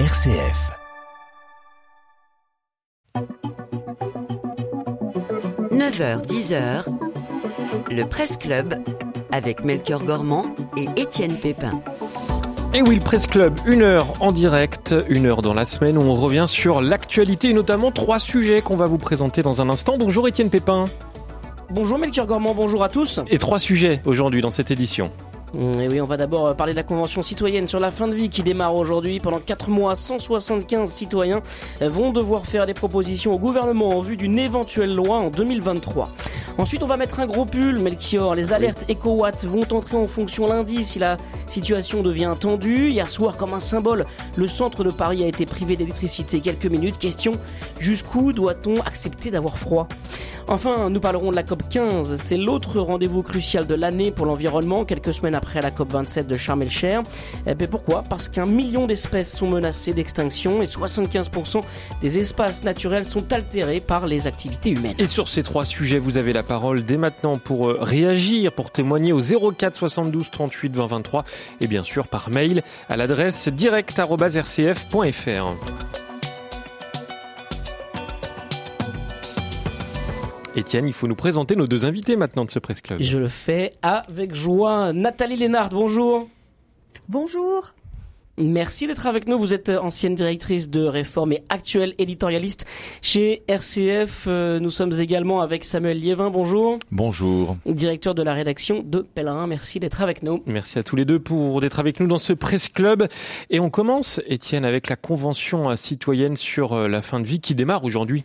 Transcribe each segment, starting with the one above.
RCF. « 9h, 10h, le Presse Club avec Melchior Gormand et Étienne Pépin. Et oui, le Presse Club, une heure en direct, une heure dans la semaine où on revient sur l'actualité et notamment trois sujets qu'on va vous présenter dans un instant. Bonjour Étienne Pépin. Bonjour Melchior Gormand, bonjour à tous. Et trois sujets aujourd'hui dans cette édition. Mm, et oui, on va d'abord euh, parler de la Convention citoyenne sur la fin de vie qui démarre aujourd'hui. Pendant 4 mois, 175 citoyens euh, vont devoir faire des propositions au gouvernement en vue d'une éventuelle loi en 2023. Ensuite, on va mettre un gros pull, Melchior. Les alertes EcoWatt vont entrer en fonction lundi si la situation devient tendue. Hier soir, comme un symbole, le centre de Paris a été privé d'électricité quelques minutes. Question, jusqu'où doit-on accepter d'avoir froid? Enfin, nous parlerons de la COP 15. C'est l'autre rendez-vous crucial de l'année pour l'environnement, quelques semaines après la COP 27 de Sharm el-Cher. Eh ben, pourquoi? Parce qu'un million d'espèces sont menacées d'extinction et 75% des espaces naturels sont altérés par les activités humaines. Et sur ces trois sujets, vous avez la parole dès maintenant pour euh, réagir, pour témoigner au 04 72 38 20 23 et bien sûr par mail à l'adresse direct.rcf.fr. Étienne, il faut nous présenter nos deux invités maintenant de ce Presse Club. Je le fais avec joie. Nathalie Lénard, bonjour. Bonjour. Merci d'être avec nous. Vous êtes ancienne directrice de réforme et actuelle éditorialiste chez RCF. Euh, nous sommes également avec Samuel Liévin. Bonjour. Bonjour. Directeur de la rédaction de Pèlerin. Merci d'être avec nous. Merci à tous les deux pour d'être avec nous dans ce Presse Club. Et on commence, Étienne, avec la convention citoyenne sur euh, la fin de vie qui démarre aujourd'hui.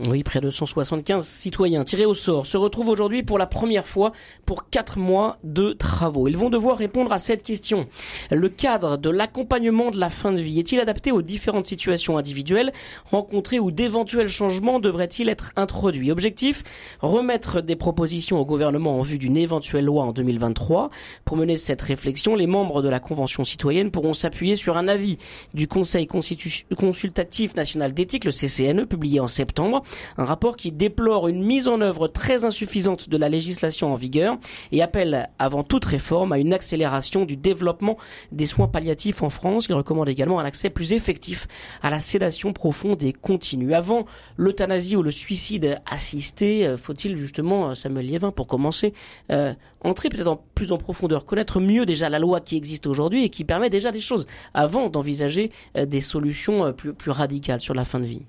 Oui, près de 175 citoyens tirés au sort se retrouvent aujourd'hui pour la première fois pour quatre mois de travaux. Ils vont devoir répondre à cette question. Le cadre de l'accompagnement de la fin de vie est-il adapté aux différentes situations individuelles rencontrées ou d'éventuels changements devraient-ils être introduits? Objectif remettre des propositions au gouvernement en vue d'une éventuelle loi en 2023. Pour mener cette réflexion, les membres de la Convention citoyenne pourront s'appuyer sur un avis du Conseil consultatif national d'éthique, le CCNE, publié en septembre un rapport qui déplore une mise en œuvre très insuffisante de la législation en vigueur et appelle avant toute réforme à une accélération du développement des soins palliatifs en France. Il recommande également un accès plus effectif à la sédation profonde et continue. Avant l'euthanasie ou le suicide assisté, euh, faut-il justement, euh, Samuel Liévin, pour commencer, euh, entrer peut-être plus en profondeur, connaître mieux déjà la loi qui existe aujourd'hui et qui permet déjà des choses avant d'envisager des solutions plus radicales sur la fin de vie?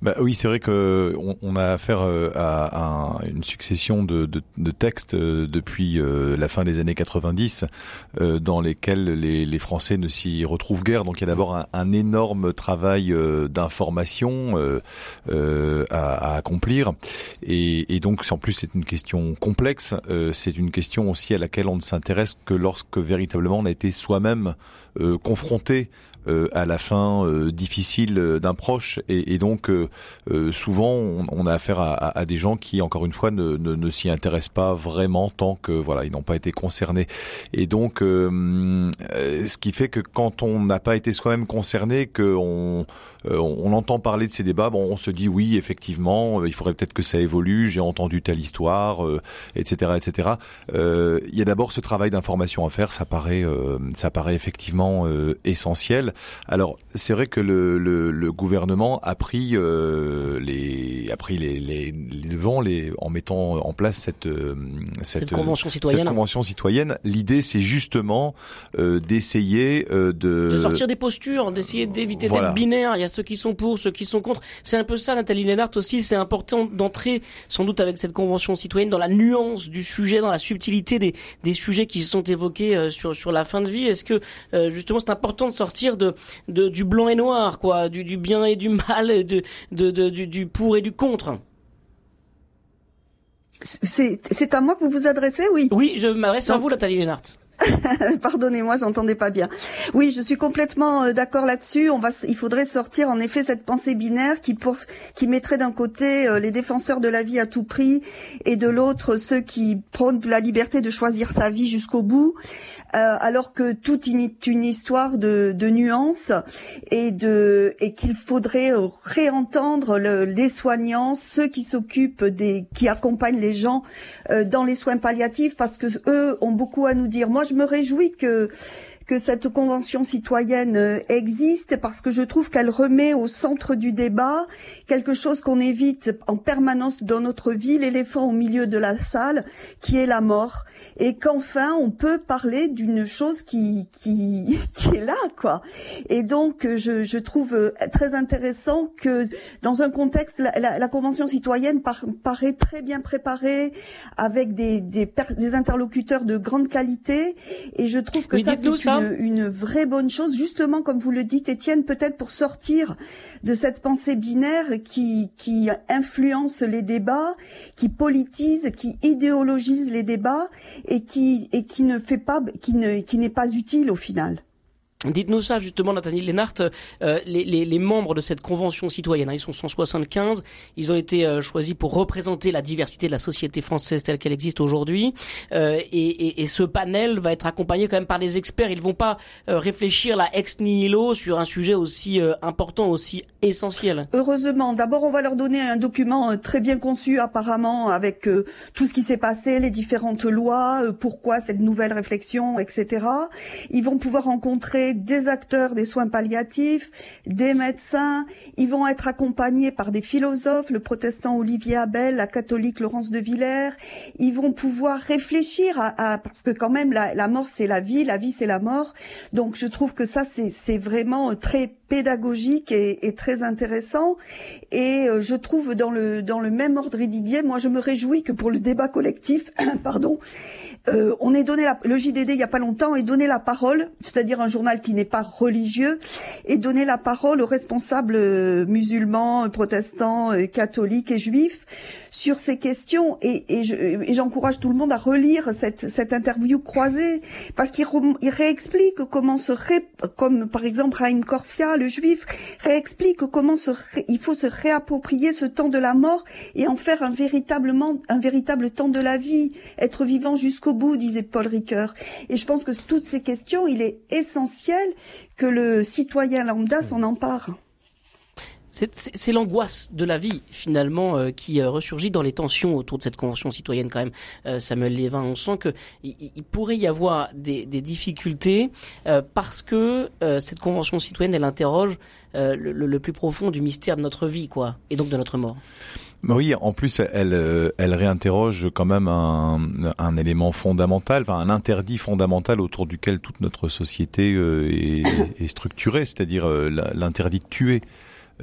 Bah oui, c'est vrai que on, a affaire euh, à, une succession de, de, de textes euh, depuis euh, la fin des années 90 dans lesquels les, les Français ne s'y retrouvent guère. Donc il y a d'abord un, un, énorme travail d'information à, à, accomplir, et, et donc en plus c'est une question complexe. c'est une question aussi à laquelle on ne s'intéresse que lorsque véritablement on a été soi-même confronté à la fin euh, difficile euh, d'un proche. Et, et donc souvent on, on, a affaire à, à, des gens qui encore une fois ne, ne, ne s'y intéressent pas vraiment tant que voilà ils n'ont pas été concernés. Et donc ce qui fait que quand on n'a pas été soi-même concerné que on, entend parler de ces débats bon on se dit oui effectivement il faudrait peut-être que ça évolue j'ai entendu telle histoire etc etc il y a d'abord ce travail d'information à faire ça paraît ça paraît effectivement essentiel alors, c'est vrai que le, le, le, gouvernement a pris euh, les a pris les, les, les devants les, en mettant en place cette euh, cette, cette, convention citoyenne. Cette convention citoyenne. L'idée, c'est justement euh, d'essayer euh, de de sortir des postures, d'essayer d'éviter d'être binaire. Il y a ceux qui sont pour, ceux qui sont contre. C'est un peu ça, Nathalie Lennart aussi. C'est important d'entrer, sans doute, avec cette convention citoyenne, dans la nuance du sujet, dans la subtilité des des sujets qui sont évoqués euh, sur sur la fin de vie. Est-ce que justement, c'est important de sortir de, de, du blanc et noir, quoi, du, du bien et du mal, de, de, de du, du pour et du contre. C'est à moi que vous vous adressez, oui? Oui, je m'adresse à vous, Nathalie Lennart. Pardonnez-moi, j'entendais pas bien. Oui, je suis complètement euh, d'accord là-dessus. On va, il faudrait sortir en effet cette pensée binaire qui, pour, qui mettrait d'un côté euh, les défenseurs de la vie à tout prix et de l'autre ceux qui prônent la liberté de choisir sa vie jusqu'au bout. Euh, alors que toute une, une histoire de, de, nuances et de et qu'il faudrait réentendre le, les soignants, ceux qui s'occupent des, qui accompagnent les gens euh, dans les soins palliatifs, parce que eux ont beaucoup à nous dire. Moi, je me réjouis que que cette convention citoyenne euh, existe parce que je trouve qu'elle remet au centre du débat quelque chose qu'on évite en permanence dans notre vie, l'éléphant au milieu de la salle, qui est la mort, et qu'enfin on peut parler d'une chose qui, qui qui est là, quoi. Et donc je, je trouve euh, très intéressant que dans un contexte, la, la, la convention citoyenne par, paraît très bien préparée, avec des, des, des interlocuteurs de grande qualité, et je trouve que ça c'est une, une vraie bonne chose, justement comme vous le dites, Étienne, peut-être pour sortir de cette pensée binaire qui, influence les débats, qui politise, qui idéologise les débats et qui, ne fait pas, qui n'est pas utile au final. Dites-nous ça justement, Nathalie Lénart, euh, les, les, les, membres de cette convention citoyenne, hein, ils sont 175, ils ont été euh, choisis pour représenter la diversité de la société française telle qu'elle existe aujourd'hui, euh, et, et, et, ce panel va être accompagné quand même par des experts, ils vont pas euh, réfléchir la ex nihilo sur un sujet aussi euh, important, aussi essentiel. Heureusement, d'abord on va leur donner un document très bien conçu apparemment avec tout ce qui s'est passé, les différentes lois, pourquoi cette nouvelle réflexion, etc. Ils vont pouvoir rencontrer des acteurs des soins palliatifs, des médecins. Ils vont être accompagnés par des philosophes, le protestant Olivier Abel, la catholique Laurence de Villers. Ils vont pouvoir réfléchir à, parce que quand même la, la mort c'est la vie, la vie c'est la mort. Donc je trouve que ça c'est vraiment très pédagogique et, et, très intéressant. Et euh, je trouve dans le dans le même ordre Didier, moi je me réjouis que pour le débat collectif, pardon, euh, on est donné la, le JDD il y a pas longtemps est donné la parole, c'est-à-dire un journal qui n'est pas religieux, et donné la parole aux responsables euh, musulmans, protestants, euh, catholiques et juifs sur ces questions et, et j'encourage tout le monde à relire cette, cette interview croisée parce qu'il réexplique comment se ré, comme par exemple Raïm Corsia, le juif, réexplique comment il faut se réapproprier ce temps de la mort et en faire un un véritable temps de la vie, être vivant jusqu'au bout, disait Paul Ricoeur. Et je pense que toutes ces questions, il est essentiel que le citoyen lambda s'en empare. C'est l'angoisse de la vie finalement euh, qui euh, ressurgit dans les tensions autour de cette convention citoyenne quand même. Euh, Samuel Lévin, on sent que il, pourrait y avoir des, des difficultés parce que cette convention citoyenne elle interroge le, le, plus profond du mystère de notre vie quoi et donc de notre mort. Oui, en plus, elle, elle réinterroge quand même un, un élément fondamental, enfin un interdit fondamental autour duquel toute notre société est, est structurée, c'est-à-dire l'interdit de tuer.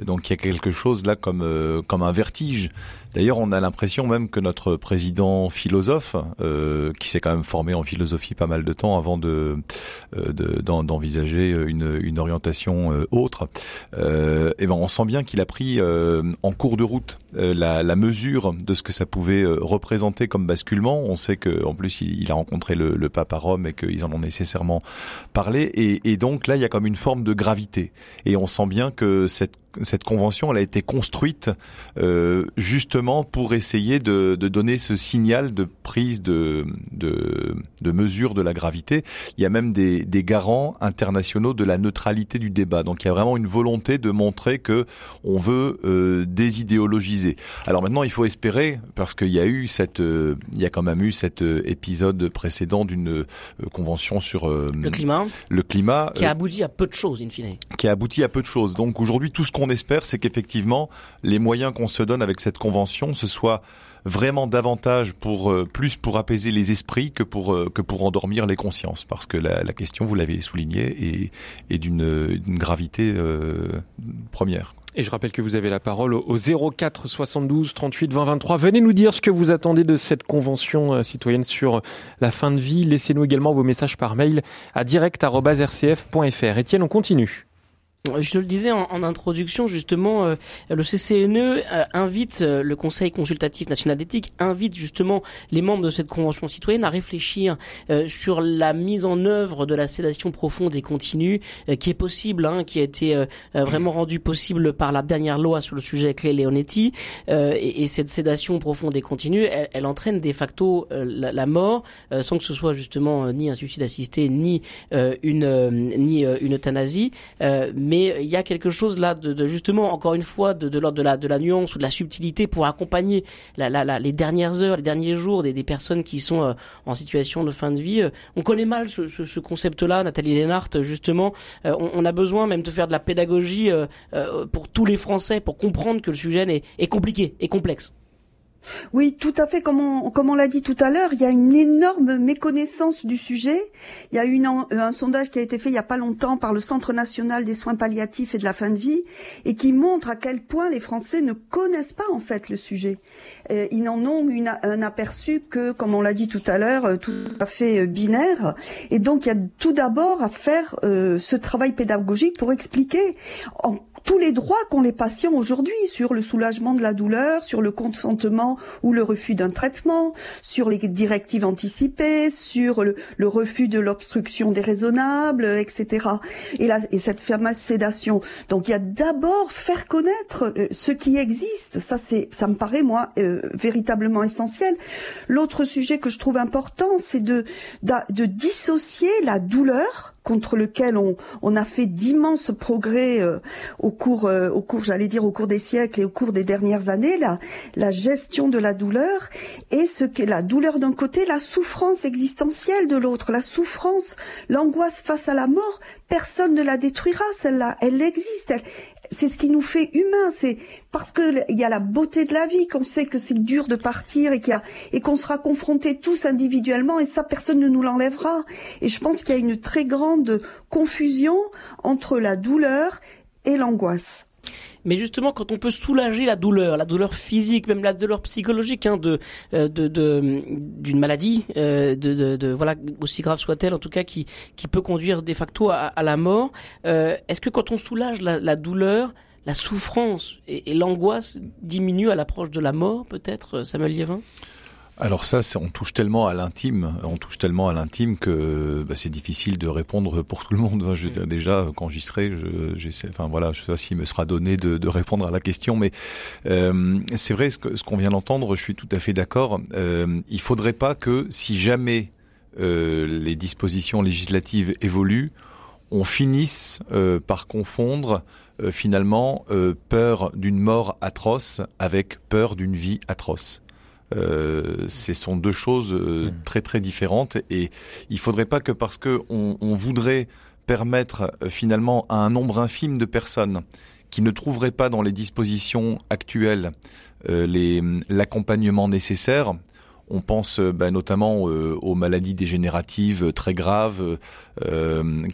Donc il y a quelque chose là comme euh, comme un vertige. D'ailleurs, on a l'impression même que notre président philosophe, euh, qui s'est quand même formé en philosophie pas mal de temps avant de euh, d'envisager une, une orientation euh, autre, euh, et ben on sent bien qu'il a pris en cours de route la, la, mesure de ce que ça pouvait représenter comme basculement. On sait que en plus il, il a rencontré le, le, pape à Rome et qu'ils en ont nécessairement parlé, et, et donc là il y a comme une forme de gravité, et on sent bien que cette cette convention, elle a été construite euh, justement pour essayer de, de, donner ce signal de prise de, de, de, mesure de la gravité. Il y a même des, des, garants internationaux de la neutralité du débat. Donc il y a vraiment une volonté de montrer que on veut euh, désidéologiser. Alors maintenant, il faut espérer parce qu'il y a eu cette, euh, il y a quand même eu cet euh, épisode précédent d'une euh, convention sur le climat, le climat, qui a abouti à peu de choses in fine. Qui a abouti à peu de choses. Donc aujourd'hui, tout ce qu'on on espère, c'est qu'effectivement, les moyens qu'on se donne avec cette convention, ce soit vraiment davantage pour euh, plus pour apaiser les esprits que pour euh, que pour endormir les consciences parce que la, question vous l'avez souligné est, d'une gravité euh, première. Et je rappelle que vous avez la parole au 04 72 38 20 23. Venez nous dire ce que vous attendez de cette convention citoyenne sur la fin de vie. Laissez-nous également vos messages par mail à direct@rcf.fr. Étienne, on continue. Je le disais en, en introduction, justement, euh, le CCNE euh, invite, euh, le Conseil consultatif national d'éthique invite justement les membres de cette convention citoyenne à réfléchir sur la mise en œuvre de la sédation profonde et continue qui est possible, hein, qui a été vraiment rendue possible par la dernière loi sur le sujet Clé Leonetti. Et, et, cette sédation profonde et continue, elle, elle entraîne de facto la, la, mort, sans que ce soit justement ni un suicide assisté, ni une ni une euthanasie, mais mais il y a quelque chose là de, justement encore une fois de, de l'ordre de la de la nuance ou de la subtilité pour accompagner la, la, les dernières heures, les derniers jours des, des personnes qui sont en situation de fin de vie. On connaît mal ce, ce, ce concept-là, Nathalie Lénart, justement. On, on, a besoin même de faire de la pédagogie pour tous les Français pour comprendre que le sujet est, est compliqué et complexe. Oui, tout à fait. Comme on, comme on l'a dit tout à l'heure, il y a une énorme méconnaissance du sujet. Il y a eu un sondage qui a été fait il n'y a pas longtemps par le Centre national des soins palliatifs et de la fin de vie et qui montre à quel point les Français ne connaissent pas en fait le sujet. Euh, ils n'en ont une, un aperçu que, comme on l'a dit tout à l'heure, euh, tout à fait euh, binaire. Et donc, il y a tout d'abord à faire ce travail pédagogique pour expliquer en tous les droits qu'ont les patients aujourd'hui sur le soulagement de la douleur, sur le consentement ou le refus d'un traitement, sur les directives anticipées, sur le, refus de l'obstruction déraisonnable, etc. Et, et cette fameuse sédation. Donc il y a d'abord faire connaître euh, ce qui existe. Ça, c'est, ça me paraît moi euh, véritablement essentiel. L'autre sujet que je trouve important, c'est de, de dissocier la douleur contre lequel on, a fait d'immenses progrès euh, au cours, euh, au cours, j'allais dire au cours des siècles et au cours des dernières années, la, la gestion de la douleur et ce qu'est la douleur d'un côté, la souffrance existentielle de l'autre, la souffrance, l'angoisse face à la mort, personne ne la détruira, celle-là, elle existe, c'est ce qui nous fait humains. C'est parce que il y a la beauté de la vie qu'on sait que c'est dur de partir et et qu'on sera confrontés tous individuellement et ça personne ne nous l'enlèvera. Et je pense qu'il y a une très grande confusion entre la douleur et l'angoisse. Mais justement, quand on peut soulager la douleur, la douleur physique, même la douleur psychologique hein, de euh, de d'une maladie, euh, de, de, voilà aussi grave soit-elle, en tout cas qui qui peut conduire de facto à, la mort. Euh, est-ce que quand on soulage la, la douleur, la souffrance et, et l'angoisse diminuent à l'approche de la mort, peut-être, Samuel Liévin? Alors ça, on touche tellement à l'intime, on touche tellement à l'intime que bah, c'est difficile de répondre pour tout le monde. Je, déjà, quand j'y serai, je, enfin voilà, je sais pas s'il me sera donné de, de, répondre à la question, mais euh, c'est vrai ce qu'on ce vient d'entendre. Je suis tout à fait d'accord. Euh, il faudrait pas que si jamais euh, les dispositions législatives évoluent, on finisse euh, par confondre euh, finalement peur d'une mort atroce avec peur d'une vie atroce. Euh, ce sont deux choses euh, hmm. très très différentes et il faudrait pas que parce que on, on voudrait permettre euh, finalement à un nombre infime de personnes qui ne trouveraient pas dans les dispositions actuelles l'accompagnement nécessaire, on pense euh, bah, notamment euh, aux maladies dégénératives euh, très graves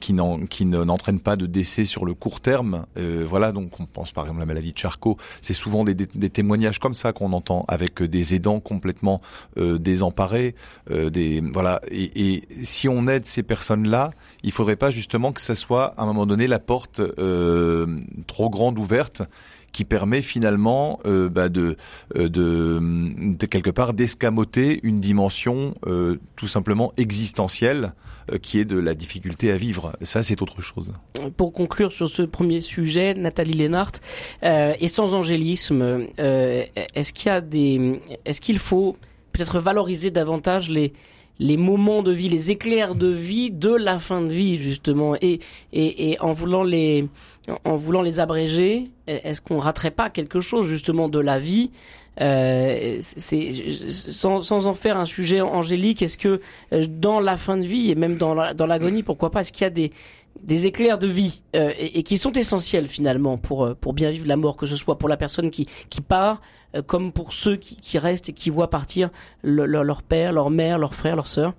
qui, qui n'entraînent pas de décès sur le court terme. voilà, donc on pense par exemple à la maladie de Charcot. C'est souvent des, témoignages comme ça qu'on entend avec des aidants complètement désemparés. des voilà. Et, et, si on aide ces personnes-là, il faudrait pas justement que ça soit à un moment donné la porte trop grande ouverte qui permet finalement euh, bah de, euh, de, de, quelque part d'escamoter une dimension euh, tout simplement existentielle euh, qui est de la difficulté à vivre. Ça, c'est autre chose. Pour conclure sur ce premier sujet, Nathalie Lénart, euh, et sans angélisme, est-ce qu'il y a des, est-ce qu'il faut peut-être valoriser davantage les les moments de vie, les éclairs de vie de la fin de vie justement, et en voulant les en voulant les abréger, est-ce qu'on raterait pas quelque chose justement de la vie euh, sans, sans en faire un sujet angélique. Est-ce que euh, dans la fin de vie et même dans dans l'agonie, pourquoi pas, est-ce qu'il y a des des éclairs de vie euh, et, qui sont essentiels finalement pour euh, pour bien vivre la mort, que ce soit pour la personne qui qui part, comme pour ceux qui, qui restent et qui voient partir leur père, leur mère, leur frère, leur sœur?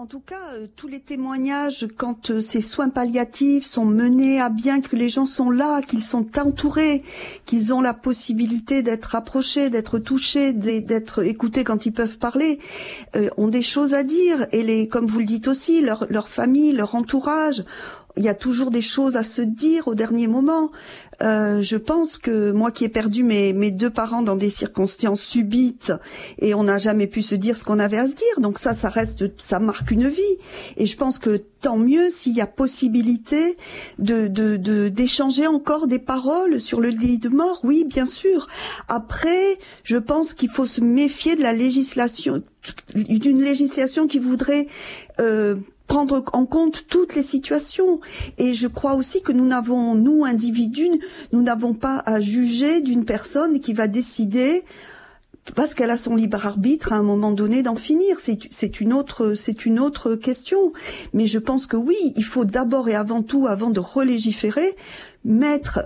En tout cas, euh, tous les témoignages, quand euh, ces soins palliatifs sont menés à bien, que les gens sont là, qu'ils sont entourés, qu'ils ont la possibilité d'être approchés, d'être touchés, d'être écoutés quand ils peuvent parler, euh, ont des choses à dire. Et les, comme vous le dites aussi, leur, leur famille, leur entourage il y a toujours des choses à se dire au dernier moment. Euh, je pense que moi qui ai perdu mes, mes deux parents dans des circonstances subites et on n'a jamais pu se dire ce qu'on avait à se dire, donc ça, ça reste, ça marque une vie. Et je pense que tant mieux s'il y a possibilité de d'échanger de, encore des paroles sur le lit de mort. Oui, bien sûr. Après, je pense qu'il faut se méfier de la législation, d'une législation qui voudrait euh, prendre en compte toutes les situations. Et je crois aussi que nous n'avons, nous individus, nous n'avons pas à juger d'une personne qui va décider parce qu'elle a son libre arbitre à un moment donné d'en finir. C'est une autre, c'est une autre question. Mais je pense que oui, il faut d'abord et avant tout, avant de relégiférer, mettre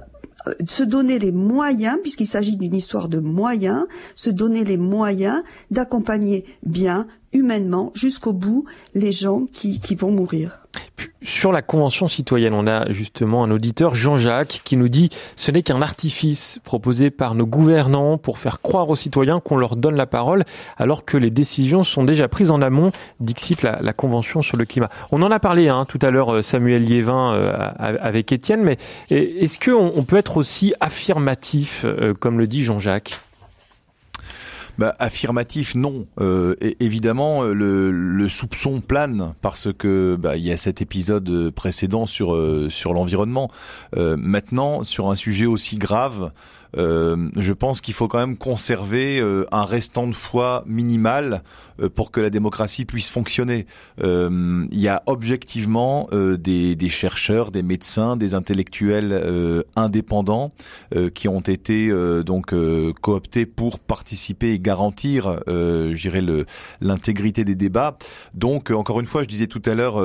se donner les moyens, puisqu'il s'agit d'une histoire de moyens, se donner les moyens d'accompagner bien, humainement, jusqu'au bout, les gens qui, qui vont mourir. Sur la Convention citoyenne, on a justement un auditeur, Jean-Jacques, qui nous dit ce n'est qu'un artifice proposé par nos gouvernants pour faire croire aux citoyens qu'on leur donne la parole, alors que les décisions sont déjà prises en amont, dixit la, la Convention sur le climat. On en a parlé hein, tout à l'heure, euh, Samuel Liévin, euh, avec Étienne, mais est-ce qu'on on peut être aussi affirmatif, euh, comme le dit Jean-Jacques? Bah, affirmatif, non. Euh, évidemment, le, le, soupçon plane parce que bah, il y a cet épisode précédent sur euh, sur l'environnement. Euh, maintenant, sur un sujet aussi grave, euh, je pense qu'il faut quand même conserver euh, un restant de foi minimal euh, pour que la démocratie puisse fonctionner. il y a objectivement des, des, chercheurs, des médecins, des intellectuels indépendants qui ont été donc cooptés pour participer et garantir, je dirais, l'intégrité des débats. Donc, encore une fois, je disais tout à l'heure,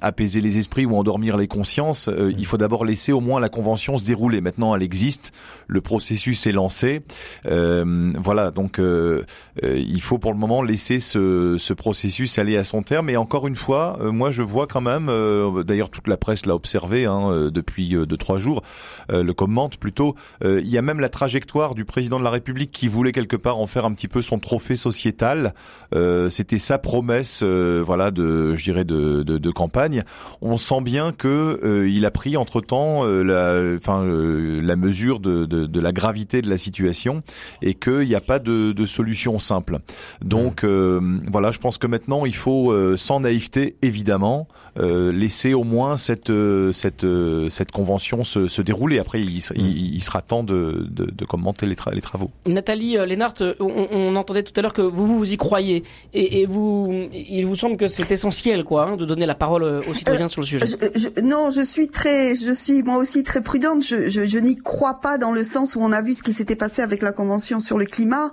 apaiser les esprits ou endormir les consciences. il faut d'abord laisser au moins la convention se dérouler. Maintenant, elle existe. Le processus est lancé. Euh, voilà, donc euh, euh, il faut pour le moment laisser ce, ce, processus aller à son terme. Et encore une fois, moi je vois quand même, d'ailleurs toute la presse l'a observé hein, depuis deux trois jours, le commente plutôt. il y a même la trajectoire du président de la République qui voulait quelque part en faire un petit peu son trophée sociétal. C'était sa promesse, voilà, de, je dirais de, campagne. On sent bien que il a pris entre temps la, enfin la mesure de la la gravité de la situation et qu'il n'y a pas de, de, solution simple. Donc euh, voilà, je pense que maintenant il faut, euh, sans naïveté évidemment, laisser au moins cette cette cette convention se, se dérouler. Après, il, il, sera temps de, de, de commenter les, les, travaux. Nathalie Lénart, on, on, entendait tout à l'heure que vous vous y croyez et, et vous, il vous semble que c'est essentiel, quoi, hein, de donner la parole aux citoyens sur le sujet. Je, non, je suis très, je suis moi aussi très prudente. Je, je, je n'y crois pas dans le sens où on a vu ce qui s'était passé avec la Convention sur le climat,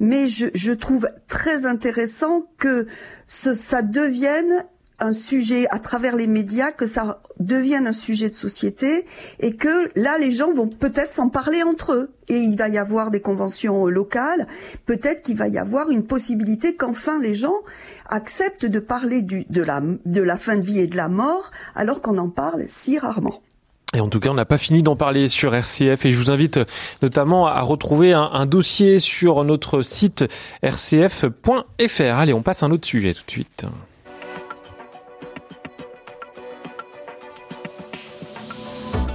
mais je, je trouve très intéressant que ce, ça devienne un sujet à travers les médias, que ça devienne un sujet de société et que là les gens vont peut-être s'en parler entre eux et il va y avoir des conventions locales, peut-être qu'il va y avoir une possibilité qu'enfin les gens acceptent de parler du, de, la, de la fin de vie et de la mort alors qu'on en parle si rarement. Et en tout cas, on n'a pas fini d'en parler sur RCF et je vous invite notamment à retrouver un, dossier sur notre site rcf.fr. Allez, on passe à un autre sujet tout de suite.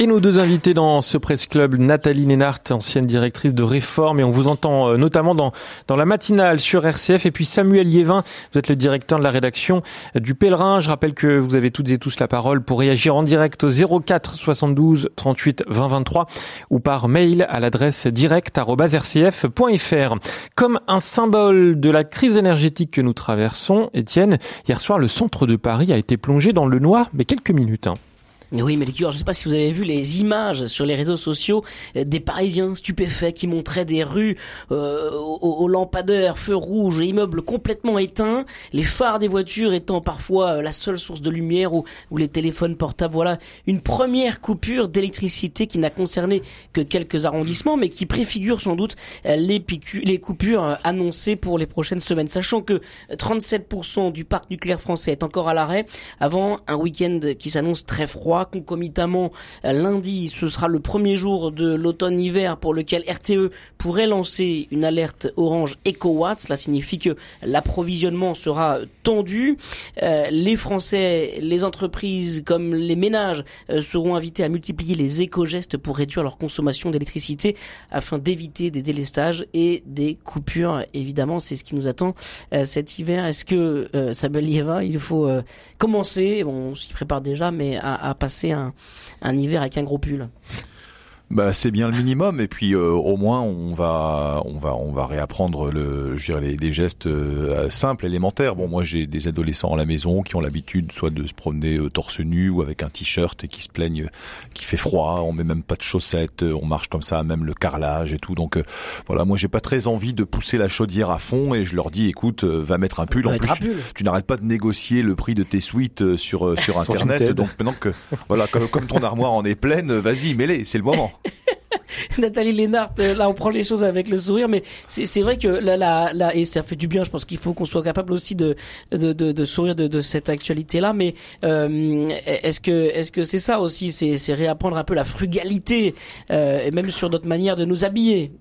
Et nos deux invités dans ce Presse Club, Nathalie Nénart, ancienne directrice de Réforme, et on vous entend euh, notamment dans, dans la matinale sur RCF, et puis Samuel Liévin, vous êtes le directeur de la rédaction du Pèlerin. Je rappelle que vous avez toutes et tous la parole pour réagir en direct au 04 72 38 20 23 ou par mail à l'adresse direct.rcf.fr. Comme un symbole de la crise énergétique que nous traversons, Étienne, hier soir, le centre de Paris a été plongé dans le noir, mais quelques minutes. Oui, mais les je ne sais pas si vous avez vu les images sur les réseaux sociaux euh, des Parisiens stupéfaits qui montraient des rues euh, aux, lampadaires, feux rouges, immeubles complètement éteints, les phares des voitures étant parfois euh, la seule source de lumière ou, ou les téléphones portables. Voilà, une première coupure d'électricité qui n'a concerné que quelques arrondissements, mais qui préfigure sans doute euh, les, les coupures annoncées pour les prochaines semaines. Sachant que 37% du parc nucléaire français est encore à l'arrêt avant un week-end qui s'annonce très froid concomitamment lundi, ce sera le premier jour de l'automne-hiver pour lequel RTE pourrait lancer une alerte orange EcoWatt. Cela signifie que l'approvisionnement sera tendu. Euh, les Français, les entreprises comme les ménages euh, seront invités à multiplier les éco-gestes pour réduire leur consommation d'électricité afin d'éviter des délestages et des coupures. Évidemment, c'est ce qui nous attend euh, cet hiver. Est-ce que Samuel Lieva, il faut commencer, bon, on s'y prépare déjà, mais à, à passer un, un hiver avec un gros pull Bah, c'est bien le minimum et puis euh, au moins on va on va on va réapprendre le je dirais les, les gestes euh, simples élémentaires. Bon moi j'ai des adolescents à la maison qui ont l'habitude soit de se promener euh, torse nu ou avec un t-shirt et qui se plaignent qu'il fait froid, on met même pas de chaussettes, on marche comme ça même le carrelage et tout. Donc voilà, moi j'ai pas très envie de pousser la chaudière à fond et je leur dis écoute, va mettre un pull en plus. Tu, n'arrêtes pas de négocier le prix de tes suites sur sur internet donc maintenant que voilà comme, comme ton armoire en est pleine, vas-y, mets-les, c'est le moment. Nathalie Lénard, euh, là on prend les choses avec le sourire, mais c'est vrai que là, là, là, et ça fait du bien. Je pense qu'il faut qu'on soit capable aussi de de, de, de sourire de, de cette actualité-là. Mais euh, est-ce que est-ce que c'est ça aussi C'est réapprendre un peu la frugalité, euh, et même sur notre manière de nous habiller?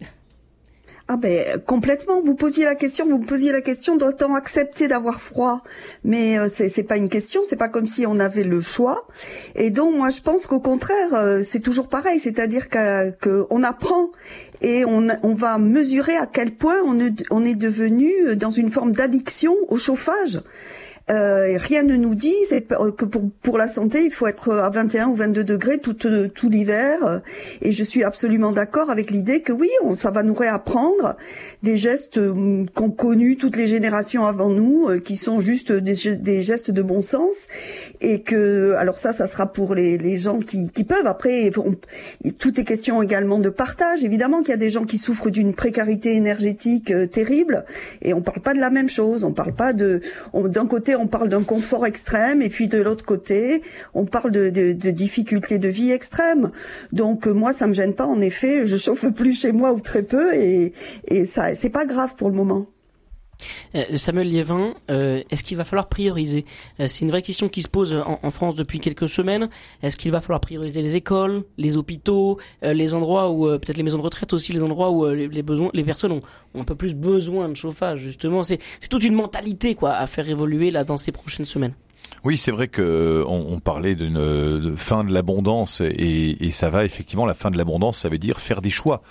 Ah ben complètement. Vous posiez la question, vous me posiez la question, doit-on accepter d'avoir froid Mais euh, c'est pas une question, c'est pas comme si on avait le choix. Et donc moi je pense qu'au contraire, euh, c'est toujours pareil, c'est-à-dire qu'on apprend et on, va mesurer à quel point on, on est devenu dans une forme d'addiction au chauffage. Euh, rien ne nous dit que pour, pour la santé, il faut être à 21 ou 22 degrés tout, euh, tout l'hiver. Et je suis absolument d'accord avec l'idée que oui, on, ça va nous réapprendre des gestes euh, qu'ont connus toutes les générations avant nous, qui sont juste des, des, gestes de bon sens. Et que, alors ça, ça sera pour les, les gens qui, qui peuvent. Après, tout est question également de partage. Évidemment qu'il y a des gens qui souffrent d'une précarité énergétique terrible. Et on parle pas de la même chose. On parle pas de, d'un côté, on parle d'un confort extrême, et puis de l'autre côté, on parle de, difficultés de vie extrêmes. Donc euh, moi, ça me gêne pas. En effet, je chauffe plus chez moi ou très peu, et, et ça, c'est pas grave pour le moment. Euh, Samuel Liévin, euh, est-ce qu'il va falloir prioriser C'est une vraie question qui se pose en, France depuis quelques semaines. Est-ce qu'il va falloir prioriser les écoles, les hôpitaux, les endroits où peut-être les maisons de retraite aussi, les endroits où les, besoins, les personnes ont, un peu plus besoin de chauffage justement. C'est toute une mentalité quoi à faire évoluer là dans ces prochaines semaines. Oui, c'est vrai que on, parlait d'une fin de l'abondance et, et ça va effectivement la fin de l'abondance, ça veut dire faire des choix.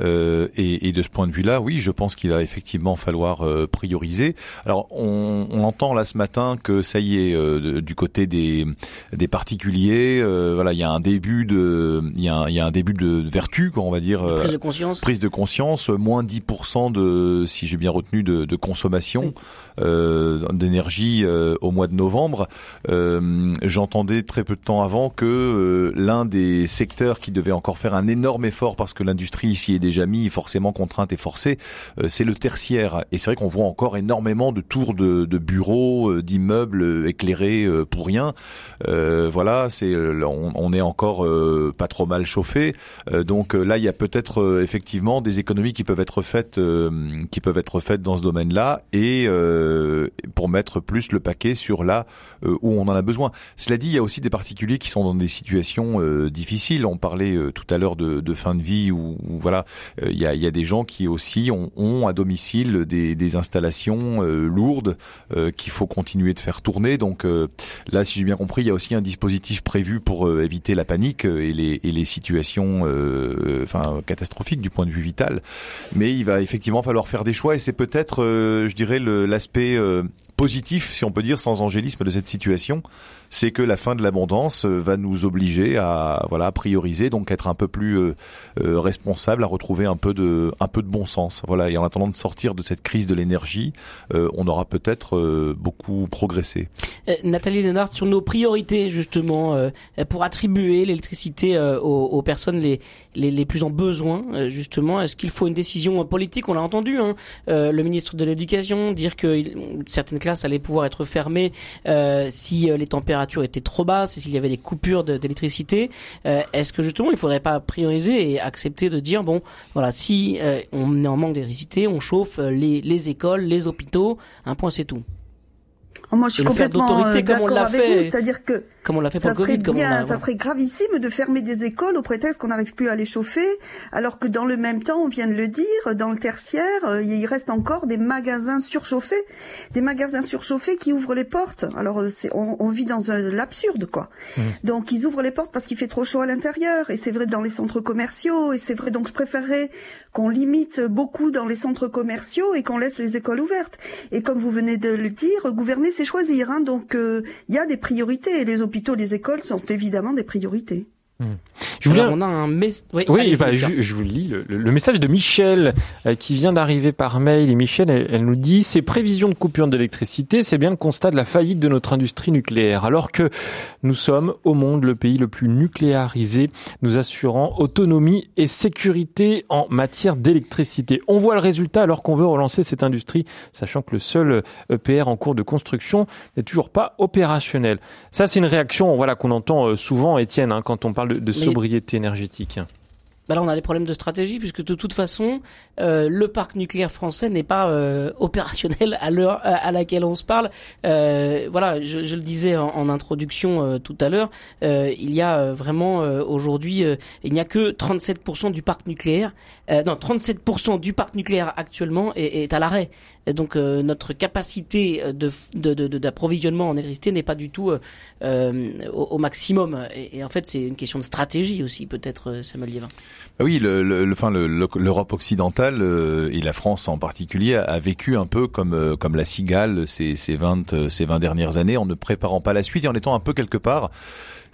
Euh, et, et, de ce point de vue-là, oui, je pense qu'il va effectivement falloir euh, prioriser. Alors, on, on, entend là ce matin que ça y est, euh, du côté des, des particuliers, euh, voilà, il y a un début de, il y, a un, y a un début de vertu, quoi, on va dire. prise de conscience. Prise de conscience, moins 10% de, si j'ai bien retenu, de, de consommation d'énergie au mois de novembre. J'entendais très peu de temps avant que l'un des secteurs qui devait encore faire un énorme effort parce que l'industrie ici est déjà mis forcément contrainte et forcée, euh, c'est le tertiaire. Et c'est vrai qu'on voit encore énormément de tours de, de bureaux, euh, d'immeubles euh, éclairés pour rien. voilà, c'est on, on, est encore pas trop mal chauffé. donc là, il y a peut-être effectivement des économies qui peuvent être faites, qui peuvent être faites dans ce domaine-là, et pour mettre plus le paquet sur là où on en a besoin. Cela dit, il y a aussi des particuliers qui sont dans des situations difficiles. On parlait tout à l'heure de, de, fin de vie où voilà, il euh, y a, y, a, des gens qui aussi ont, ont à domicile des, des installations euh, lourdes euh, qu'il faut continuer de faire tourner. Donc là, si j'ai bien compris, il y a aussi un dispositif prévu pour éviter la panique et les, et les situations enfin catastrophiques du point de vue vital. Mais il va effectivement falloir faire des choix et c'est peut-être, je dirais, l'aspect positif, si on peut dire, sans angélisme de cette situation, c'est que la fin de l'abondance euh, va nous obliger à voilà à prioriser, donc être un peu plus euh, euh, responsable, à retrouver un peu de un peu de bon sens. Voilà, et en attendant de sortir de cette crise de l'énergie, on aura peut-être beaucoup progressé. Nathalie Lénard, sur nos priorités justement pour attribuer l'électricité aux, personnes les, les, les plus en besoin, justement, est-ce qu'il faut une décision politique? On l'a entendu, hein, le ministre de l'Éducation dire que certaines classes allaient pouvoir être fermées si les températures était trop basse s'il y avait des coupures d'électricité, euh, est-ce que justement il faudrait pas prioriser et accepter de dire bon voilà si euh, on est en manque d'électricité, on chauffe les, les écoles, les hôpitaux, un point c'est tout. Oh, moi, je suis complètement euh, d'accord avec vous. C'est-à-dire que comme on l'a fait ça serait bien, ça serait gravissime de fermer des écoles au prétexte qu'on n'arrive plus à les chauffer, alors que dans le même temps, on vient de le dire, dans le tertiaire, euh, il reste encore des magasins surchauffés, des magasins surchauffés qui ouvrent les portes. Alors, euh, on, on, vit dans l'absurde, quoi. Mmh. Donc, ils ouvrent les portes parce qu'il fait trop chaud à l'intérieur, et c'est vrai dans les centres commerciaux, et c'est vrai. Donc, je préférerais qu'on limite beaucoup dans les centres commerciaux et qu'on laisse les écoles ouvertes. Et comme vous venez de le dire, gouverner, c'est choisir. Hein. Donc, euh, il y a des priorités, et les hôpitaux, les écoles sont évidemment des priorités. Je voulais... on a un message. Oui, bah, je, vous lis le, message de Michel euh, qui vient d'arriver par mail. Et Michel, elle, nous dit ces prévisions de coupure d'électricité, c'est bien le constat de la faillite de notre industrie nucléaire. Alors que nous sommes au monde le pays le plus nucléarisé, nous assurant autonomie et sécurité en matière d'électricité. On voit le résultat alors qu'on veut relancer cette industrie, sachant que le seul EPR en cours de construction n'est toujours pas opérationnel. Ça, c'est une réaction, voilà, qu'on entend euh, souvent, Étienne, hein, quand on parle de, de sobriété énergétique bah là, on a des problèmes de stratégie puisque de toute façon, euh, le parc nucléaire français n'est pas euh, opérationnel à l'heure à laquelle on se parle. Euh, voilà, je, je, le disais en, en introduction tout à l'heure, il y a vraiment aujourd'hui, il n'y a que 37% du parc nucléaire, non 37% du parc nucléaire actuellement est, est à l'arrêt. Donc notre capacité de d'approvisionnement en électricité n'est pas du tout au, au, maximum. Et, et en fait, c'est une question de stratégie aussi, peut-être, Samuel Liévin. Bah oui, le, le, enfin, l'Europe occidentale euh, et la France en particulier a, vécu un peu comme euh, comme la cigale ces ces 20 euh, ces 20 dernières années en ne préparant pas la suite et en étant un peu quelque part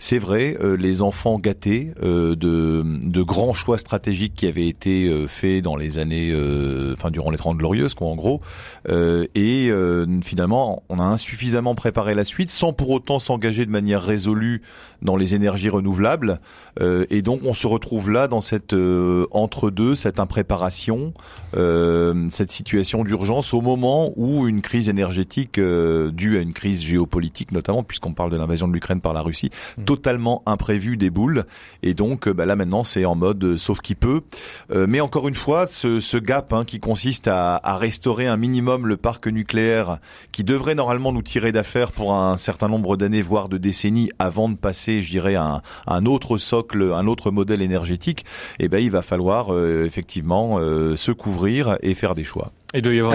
c'est vrai, euh, les enfants gâtés euh, de, grands choix stratégiques qui avaient été euh, faits dans les années, enfin durant les 30 glorieuses, quoi, en gros. et finalement, on a insuffisamment préparé la suite sans pour autant s'engager de manière résolue dans les énergies renouvelables. et donc, on se retrouve là dans cette entre-deux, cette impréparation, cette situation d'urgence au moment où une crise énergétique due à une crise géopolitique notamment, puisqu'on parle de l'invasion de l'Ukraine par la Russie, totalement imprévu des boules. Et donc euh, bah là maintenant c'est en mode euh, sauf qui peut. Euh, mais encore une fois, ce, ce gap hein, qui consiste à, à, restaurer un minimum le parc nucléaire, qui devrait normalement nous tirer d'affaire pour un certain nombre d'années, voire de décennies, avant de passer, je dirais, à un, autre socle, un autre modèle énergétique, eh ben il va falloir effectivement se couvrir et faire des choix. Et il doit y avoir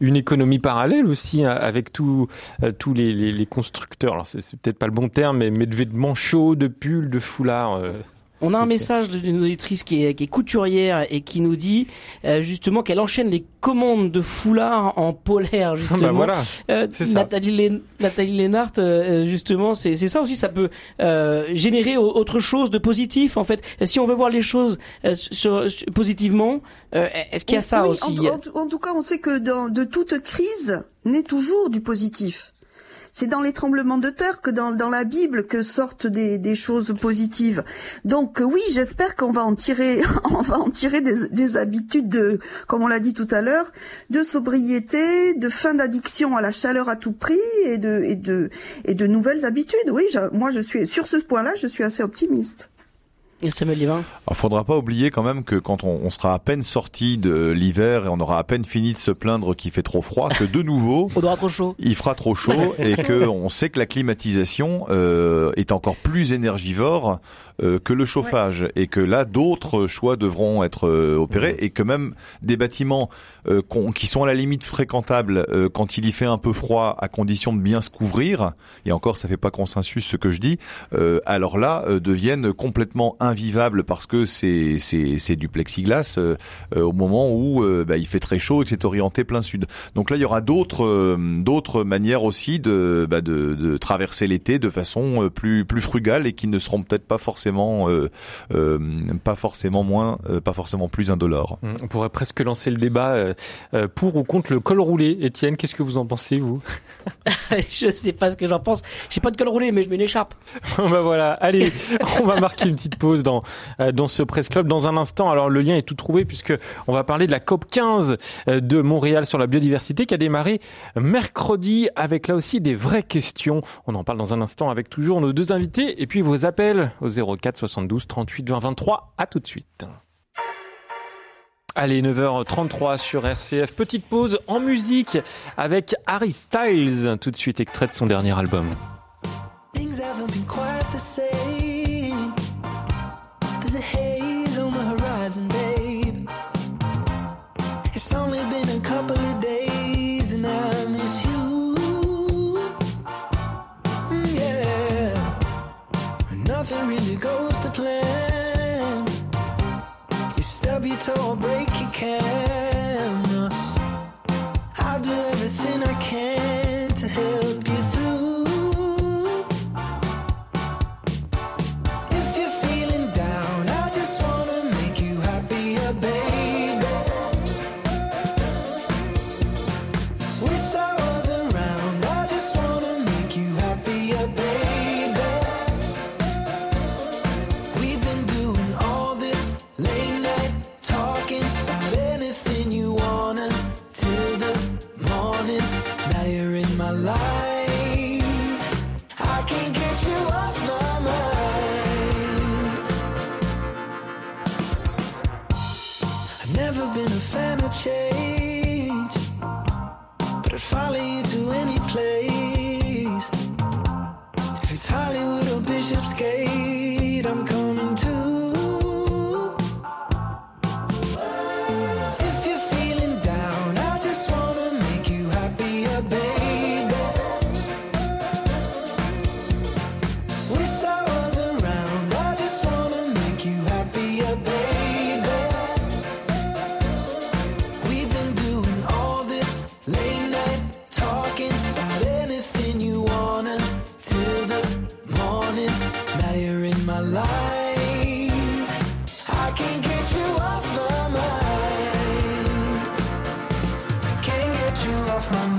une, économie parallèle aussi hein, avec tous euh, tous les, les, les, constructeurs. Alors c'est peut-être pas le bon terme, mais, mais de vêtements chauds, de pulls, de foulards. Euh. On a un message d'une auditrice qui est, qui est, couturière et qui nous dit euh, justement qu'elle enchaîne les commandes de foulards en polaire bah justement. voilà, euh, Nathalie, Nathalie Lénart euh, justement c'est ça aussi ça peut générer autre chose de positif en fait. Si on veut voir les choses sur, positivement, est-ce qu'il y a ça aussi? en, en, tout cas, on sait que dans, de toute crise naît toujours du positif c'est dans les tremblements de terre que dans, la Bible que sortent des, choses positives. Donc oui, j'espère qu'on va en tirer, on va en tirer des, des habitudes de, comme on l'a dit tout à l'heure, de sobriété, de fin d'addiction à la chaleur à tout prix et de nouvelles habitudes. Oui, moi je suis sur ce point-là, je suis assez optimiste. Et Samuel Livin Il faudra pas oublier quand même que quand on, on sera à peine sorti de l'hiver et on aura à peine fini de se plaindre qu'il fait trop froid, que de nouveau, il trop chaud. Il fera trop chaud et que on sait que la climatisation euh, est encore plus énergivore euh, que le chauffage et que là d'autres choix devront être euh, opérés et que même des bâtiments qui sont à la limite fréquentables quand il y fait un peu froid à condition de bien se couvrir et encore ça fait pas consensus ce que je dis alors là deviennent complètement invivable parce que c'est c'est du plexiglas euh, euh, au moment où euh, bah, il fait très chaud et que c'est orienté plein sud. Donc là, il y aura d'autres d'autres manières aussi de, bah, de, de traverser l'été de façon plus plus frugale et qui ne seront peut-être pas forcément pas forcément moins pas forcément plus indolores. Mmh, on pourrait presque lancer le débat pour ou contre le col roulé. Étienne, qu'est-ce que vous en pensez vous? Je sais pas ce que j'en pense. J'ai pas de col roulé, mais je mets une écharpe. bah voilà. Allez, on va marquer une petite pause dans euh, dans ce presse club dans un instant. Alors le lien est tout trouvé puisque on va parler de la COP 15 euh, de Montréal sur la biodiversité qui a démarré mercredi avec là aussi des vraies questions. On en parle dans un instant avec toujours nos deux invités et puis vos appels au 04 72 38 20 23. À tout de suite. Allez, 9h33 sur RCF. Petite pause en musique avec Harry Styles, tout de suite extrait de son dernier album. There's a it I break, you can. from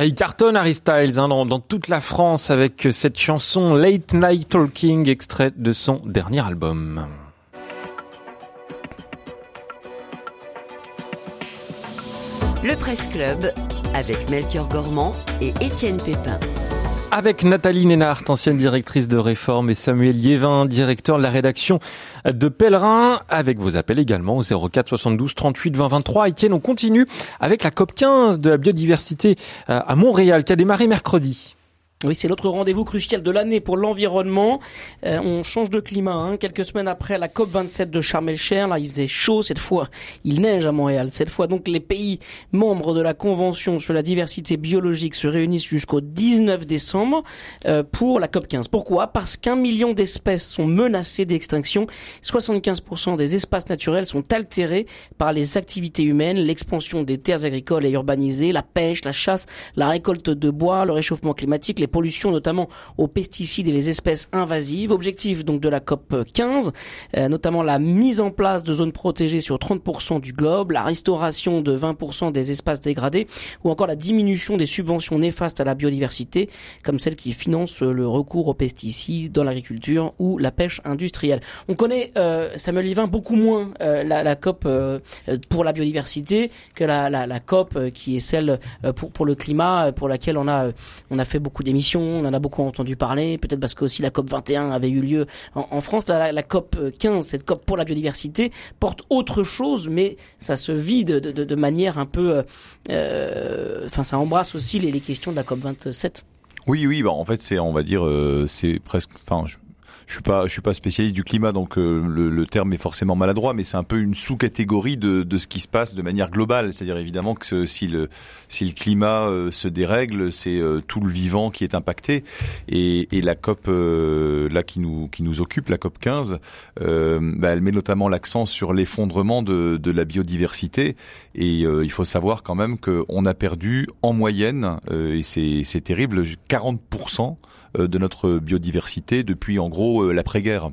Il cartonne Harry Styles hein, dans, dans toute la France avec cette chanson Late Night Talking, extrait de son dernier album. Le Presse Club avec Melchior Gormand et Étienne Pépin. Avec Nathalie Nénart, ancienne directrice de Réforme, et Samuel Liévin, directeur de la rédaction de Pèlerin, avec vos appels également au 04 72 38 20 23. Étienne, on continue avec la COP 15 de la biodiversité euh, à Montréal qui a démarré mercredi. Oui, c'est l'autre rendez-vous crucial de l'année pour l'environnement. Euh, on change de climat. Hein. Quelques semaines après la COP 27 de Sharm el-Cher, là, il faisait chaud cette fois. Il neige à Montréal. Cette fois, donc, les pays membres de la Convention sur la diversité biologique se réunissent jusqu'au 19 décembre euh, pour la COP 15. Pourquoi? Parce qu'un million d'espèces sont menacées d'extinction. 75% des espaces naturels sont altérés par les activités humaines, l'expansion des terres agricoles et urbanisées, la pêche, la chasse, la récolte de bois, le réchauffement climatique, pollutions notamment aux pesticides et les espèces invasives. Objectif donc de la COP 15, euh, notamment la mise en place de zones protégées sur 30% du globe, la restauration de 20% des espaces dégradés ou encore la diminution des subventions néfastes à la biodiversité comme celles qui financent le recours aux pesticides dans l'agriculture ou la pêche industrielle. On connaît euh, Samuel Livin beaucoup moins euh, la, COP euh, pour la biodiversité que la, COP qui est celle pour, pour le climat pour laquelle on a on a fait beaucoup d'émissions on en a beaucoup entendu parler, peut-être parce que aussi la COP 21 avait eu lieu en, France. La, COP 15, cette COP pour la biodiversité, porte autre chose, mais ça se vide de, manière un peu, euh, enfin, ça embrasse aussi les, les, questions de la COP 27. Oui, oui, bah en fait, c'est, on va dire, euh, c'est presque, enfin, je je suis pas, je suis pas spécialiste du climat, donc euh, le, le, terme est forcément maladroit, mais c'est un peu une sous-catégorie de, de, ce qui se passe de manière globale. C'est-à-dire évidemment que si le si le climat euh, se dérègle, c'est euh, tout le vivant qui est impacté. Et, et la COP euh, là qui nous qui nous occupe, la COP 15, bah, elle met notamment l'accent sur l'effondrement de, de la biodiversité. Et il faut savoir quand même qu'on a perdu en moyenne, et c'est terrible, 40 de notre biodiversité depuis en gros l'après-guerre.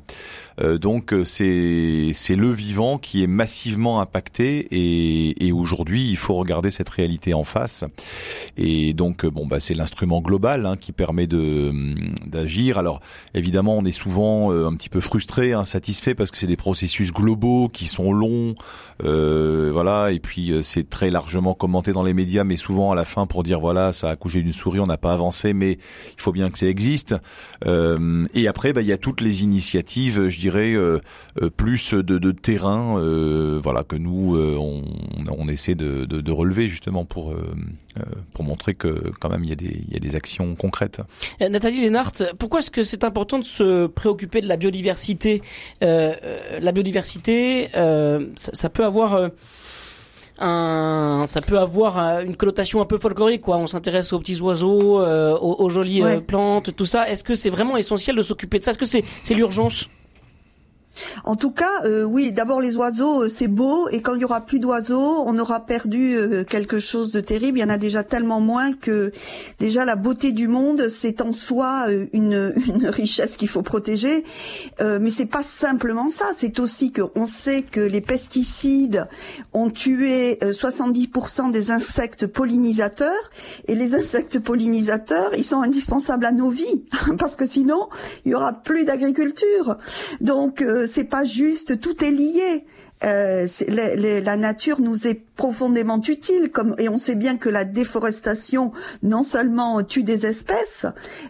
Euh, donc c'est c'est le vivant qui est massivement impacté et, et aujourd'hui il faut regarder cette réalité en face et donc bon bah c'est l'instrument global hein, qui permet de d'agir. Alors évidemment on est souvent euh, un petit peu frustré, insatisfait parce que c'est des processus globaux qui sont longs, euh, voilà et puis c'est très largement commenté dans les médias, mais souvent à la fin pour dire voilà ça a accouché d'une souris, on n'a pas avancé, mais il faut bien que ça existe. Euh, et après bah, il y a toutes les initiatives, je dirais, euh, euh, plus de, de terrain, euh, voilà, que nous on, on, essaie de, de, de, relever justement pour pour montrer que quand même il y a des il y a des actions concrètes. Nathalie Lénart, pourquoi est-ce que c'est important de se préoccuper de la biodiversité La biodiversité, ça, ça, peut avoir un, ça peut avoir une connotation un peu folklorique, quoi. On s'intéresse aux petits oiseaux, euh, aux, aux, jolies ouais. plantes, tout ça. Est-ce que c'est vraiment essentiel de s'occuper de ça? Est-ce que c'est c'est l'urgence? En tout cas, euh, oui, d'abord les oiseaux, euh, c'est beau, et quand il y aura plus d'oiseaux, on aura perdu euh, quelque chose de terrible. Il y en a déjà tellement moins que déjà la beauté du monde, c'est en soi une, une richesse qu'il faut protéger. mais c'est pas simplement ça, c'est aussi qu'on sait que les pesticides ont tué 70% des insectes pollinisateurs, et les insectes pollinisateurs, ils sont indispensables à nos vies, parce que sinon, il y aura plus d'agriculture. Donc c'est pas juste, tout est lié. Euh, la nature nous est profondément utile, comme, et on sait bien que la déforestation non seulement tue des espèces,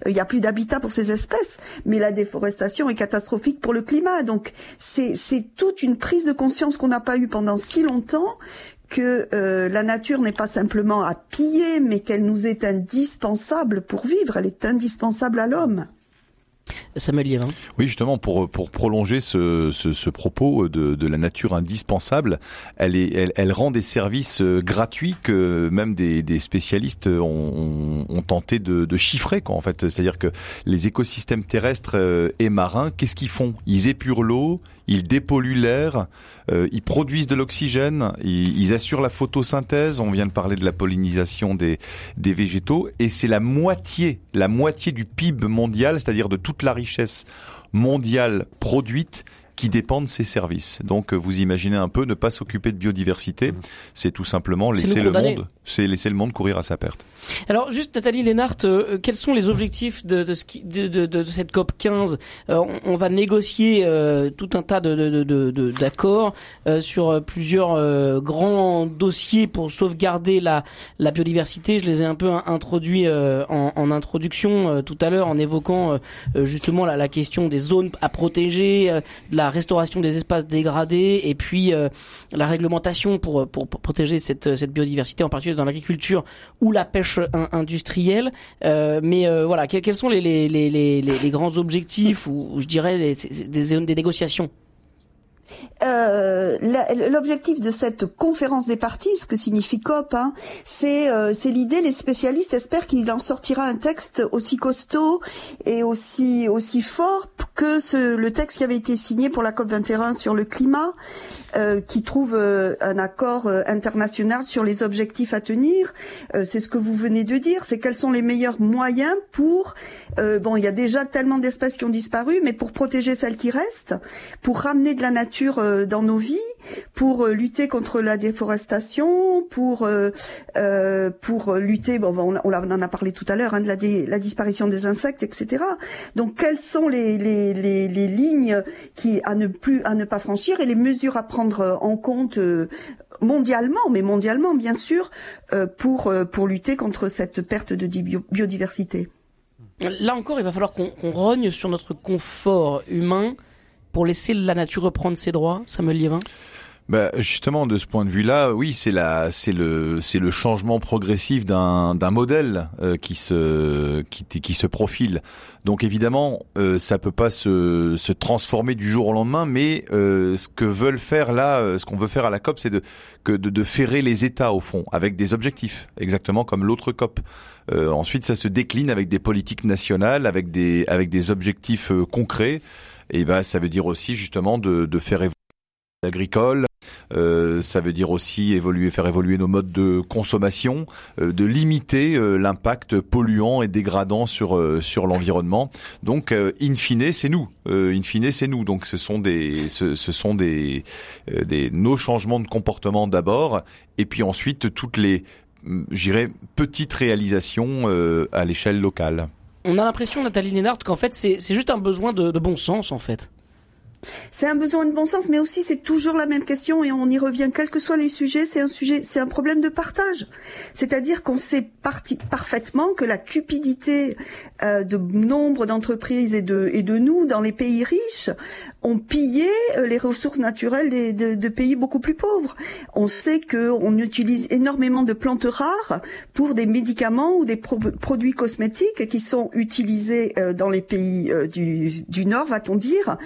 il n'y a plus d'habitat pour ces espèces, mais la déforestation est catastrophique pour le climat. Donc c'est toute une prise de conscience qu'on n'a pas eue pendant si longtemps que euh, la nature n'est pas simplement à piller, mais qu'elle nous est indispensable pour vivre, elle est indispensable à l'homme. Oui, justement, pour, pour prolonger ce, ce, ce propos de, de, la nature indispensable, elle, est, elle, elle, rend des services euh, gratuits que même des, des spécialistes ont, ont, tenté de, de chiffrer. Quoi, en fait. C'est-à-dire que les écosystèmes terrestres euh, et marins, qu'est-ce qu'ils font? Ils épurent l'eau, ils dépolluent l'air, euh, ils produisent de l'oxygène, ils, ils, assurent la photosynthèse, on vient de parler de la pollinisation des, des végétaux, et c'est la moitié, la moitié du PIB mondial, c'est-à-dire de toute la richesse mondiale produite qui dépendent de ces services. Donc vous imaginez un peu ne pas s'occuper de biodiversité, mmh. c'est tout simplement laisser le monde, c'est laisser le monde courir à sa perte. Alors juste Nathalie Lénart, euh, quels sont les objectifs de, de, de, de cette COP 15 euh, on, va négocier euh, tout un tas de d'accords sur plusieurs grands dossiers pour sauvegarder la, la biodiversité. Je les ai un peu introduits en, en, introduction tout à l'heure en évoquant justement la, la, question des zones à protéger, de la restauration des espaces dégradés et puis la réglementation pour, protéger cette, biodiversité en particulier dans l'agriculture ou la pêche industrielle. Euh, mais euh, voilà, quels, sont les, grands objectifs ou, je dirais des, des, des négociations? Euh, L'objectif de cette conférence des partis, ce que signifie COP, hein, c'est euh, l'idée. Les spécialistes espèrent qu'il en sortira un texte aussi costaud et aussi aussi fort que ce, le texte qui avait été signé pour la COP 21 sur le climat, euh, qui trouve euh, un accord euh, international sur les objectifs à tenir. c'est ce que vous venez de dire. C'est quels sont les meilleurs moyens pour bon, il y a déjà tellement d'espèces qui ont disparu, mais pour protéger celles qui restent, pour ramener de la nature dans nos vies, pour lutter contre la déforestation, pour pour lutter. Bon, on, on en a parlé tout à l'heure hein, de la, la disparition des insectes, etc. Donc, quelles sont les, les, les, les lignes qui à ne plus à ne pas franchir et les mesures à prendre en compte euh, mondialement, mais mondialement bien sûr, euh, pour, euh, pour lutter contre cette perte de biodiversité? Là encore, il va falloir qu'on rogne sur notre confort humain pour laisser la nature reprendre ses droits, Samuel Liévin? Bah, justement, de ce point de vue-là, oui, c'est la, c'est le, c'est le changement progressif d'un, d'un modèle euh, qui se, qui, qui se profile. Donc évidemment, euh, ça peut pas se, se transformer du jour au lendemain, mais euh, ce que veulent faire là, euh, ce qu'on veut faire à la COP, c'est de, que de, de ferrer les États au fond, avec des objectifs, exactement comme l'autre COP. Euh, ensuite, ça se décline avec des politiques nationales, avec des, avec des objectifs concrets. Et ben, ça veut dire aussi justement de, faire évoluer agricole. Euh, ça veut dire aussi faire évoluer nos modes de consommation, euh, de limiter euh, l'impact polluant et dégradant sur l'environnement. Donc, in fine, c'est nous. in fine, c'est nous. Donc, ce sont des nos changements de comportement d'abord, et puis ensuite toutes les j'irais petites réalisations à l'échelle locale. On a l'impression, Nathalie Lénard, qu'en fait, c'est juste un besoin de, bon sens, en fait. C'est un besoin de bon sens, mais aussi c'est toujours la même question et on y revient, quels que soient les sujets, c'est un sujet, c'est un problème de partage. C'est-à-dire qu'on sait parfaitement que la cupidité euh, de nombre d'entreprises et de, et de nous dans les pays riches ont pillé euh, les ressources naturelles des, de, pays beaucoup plus pauvres. On sait qu'on utilise énormément de plantes rares pour des médicaments ou des produits cosmétiques qui sont utilisés euh, dans les pays du, du Nord, va-t-on dire,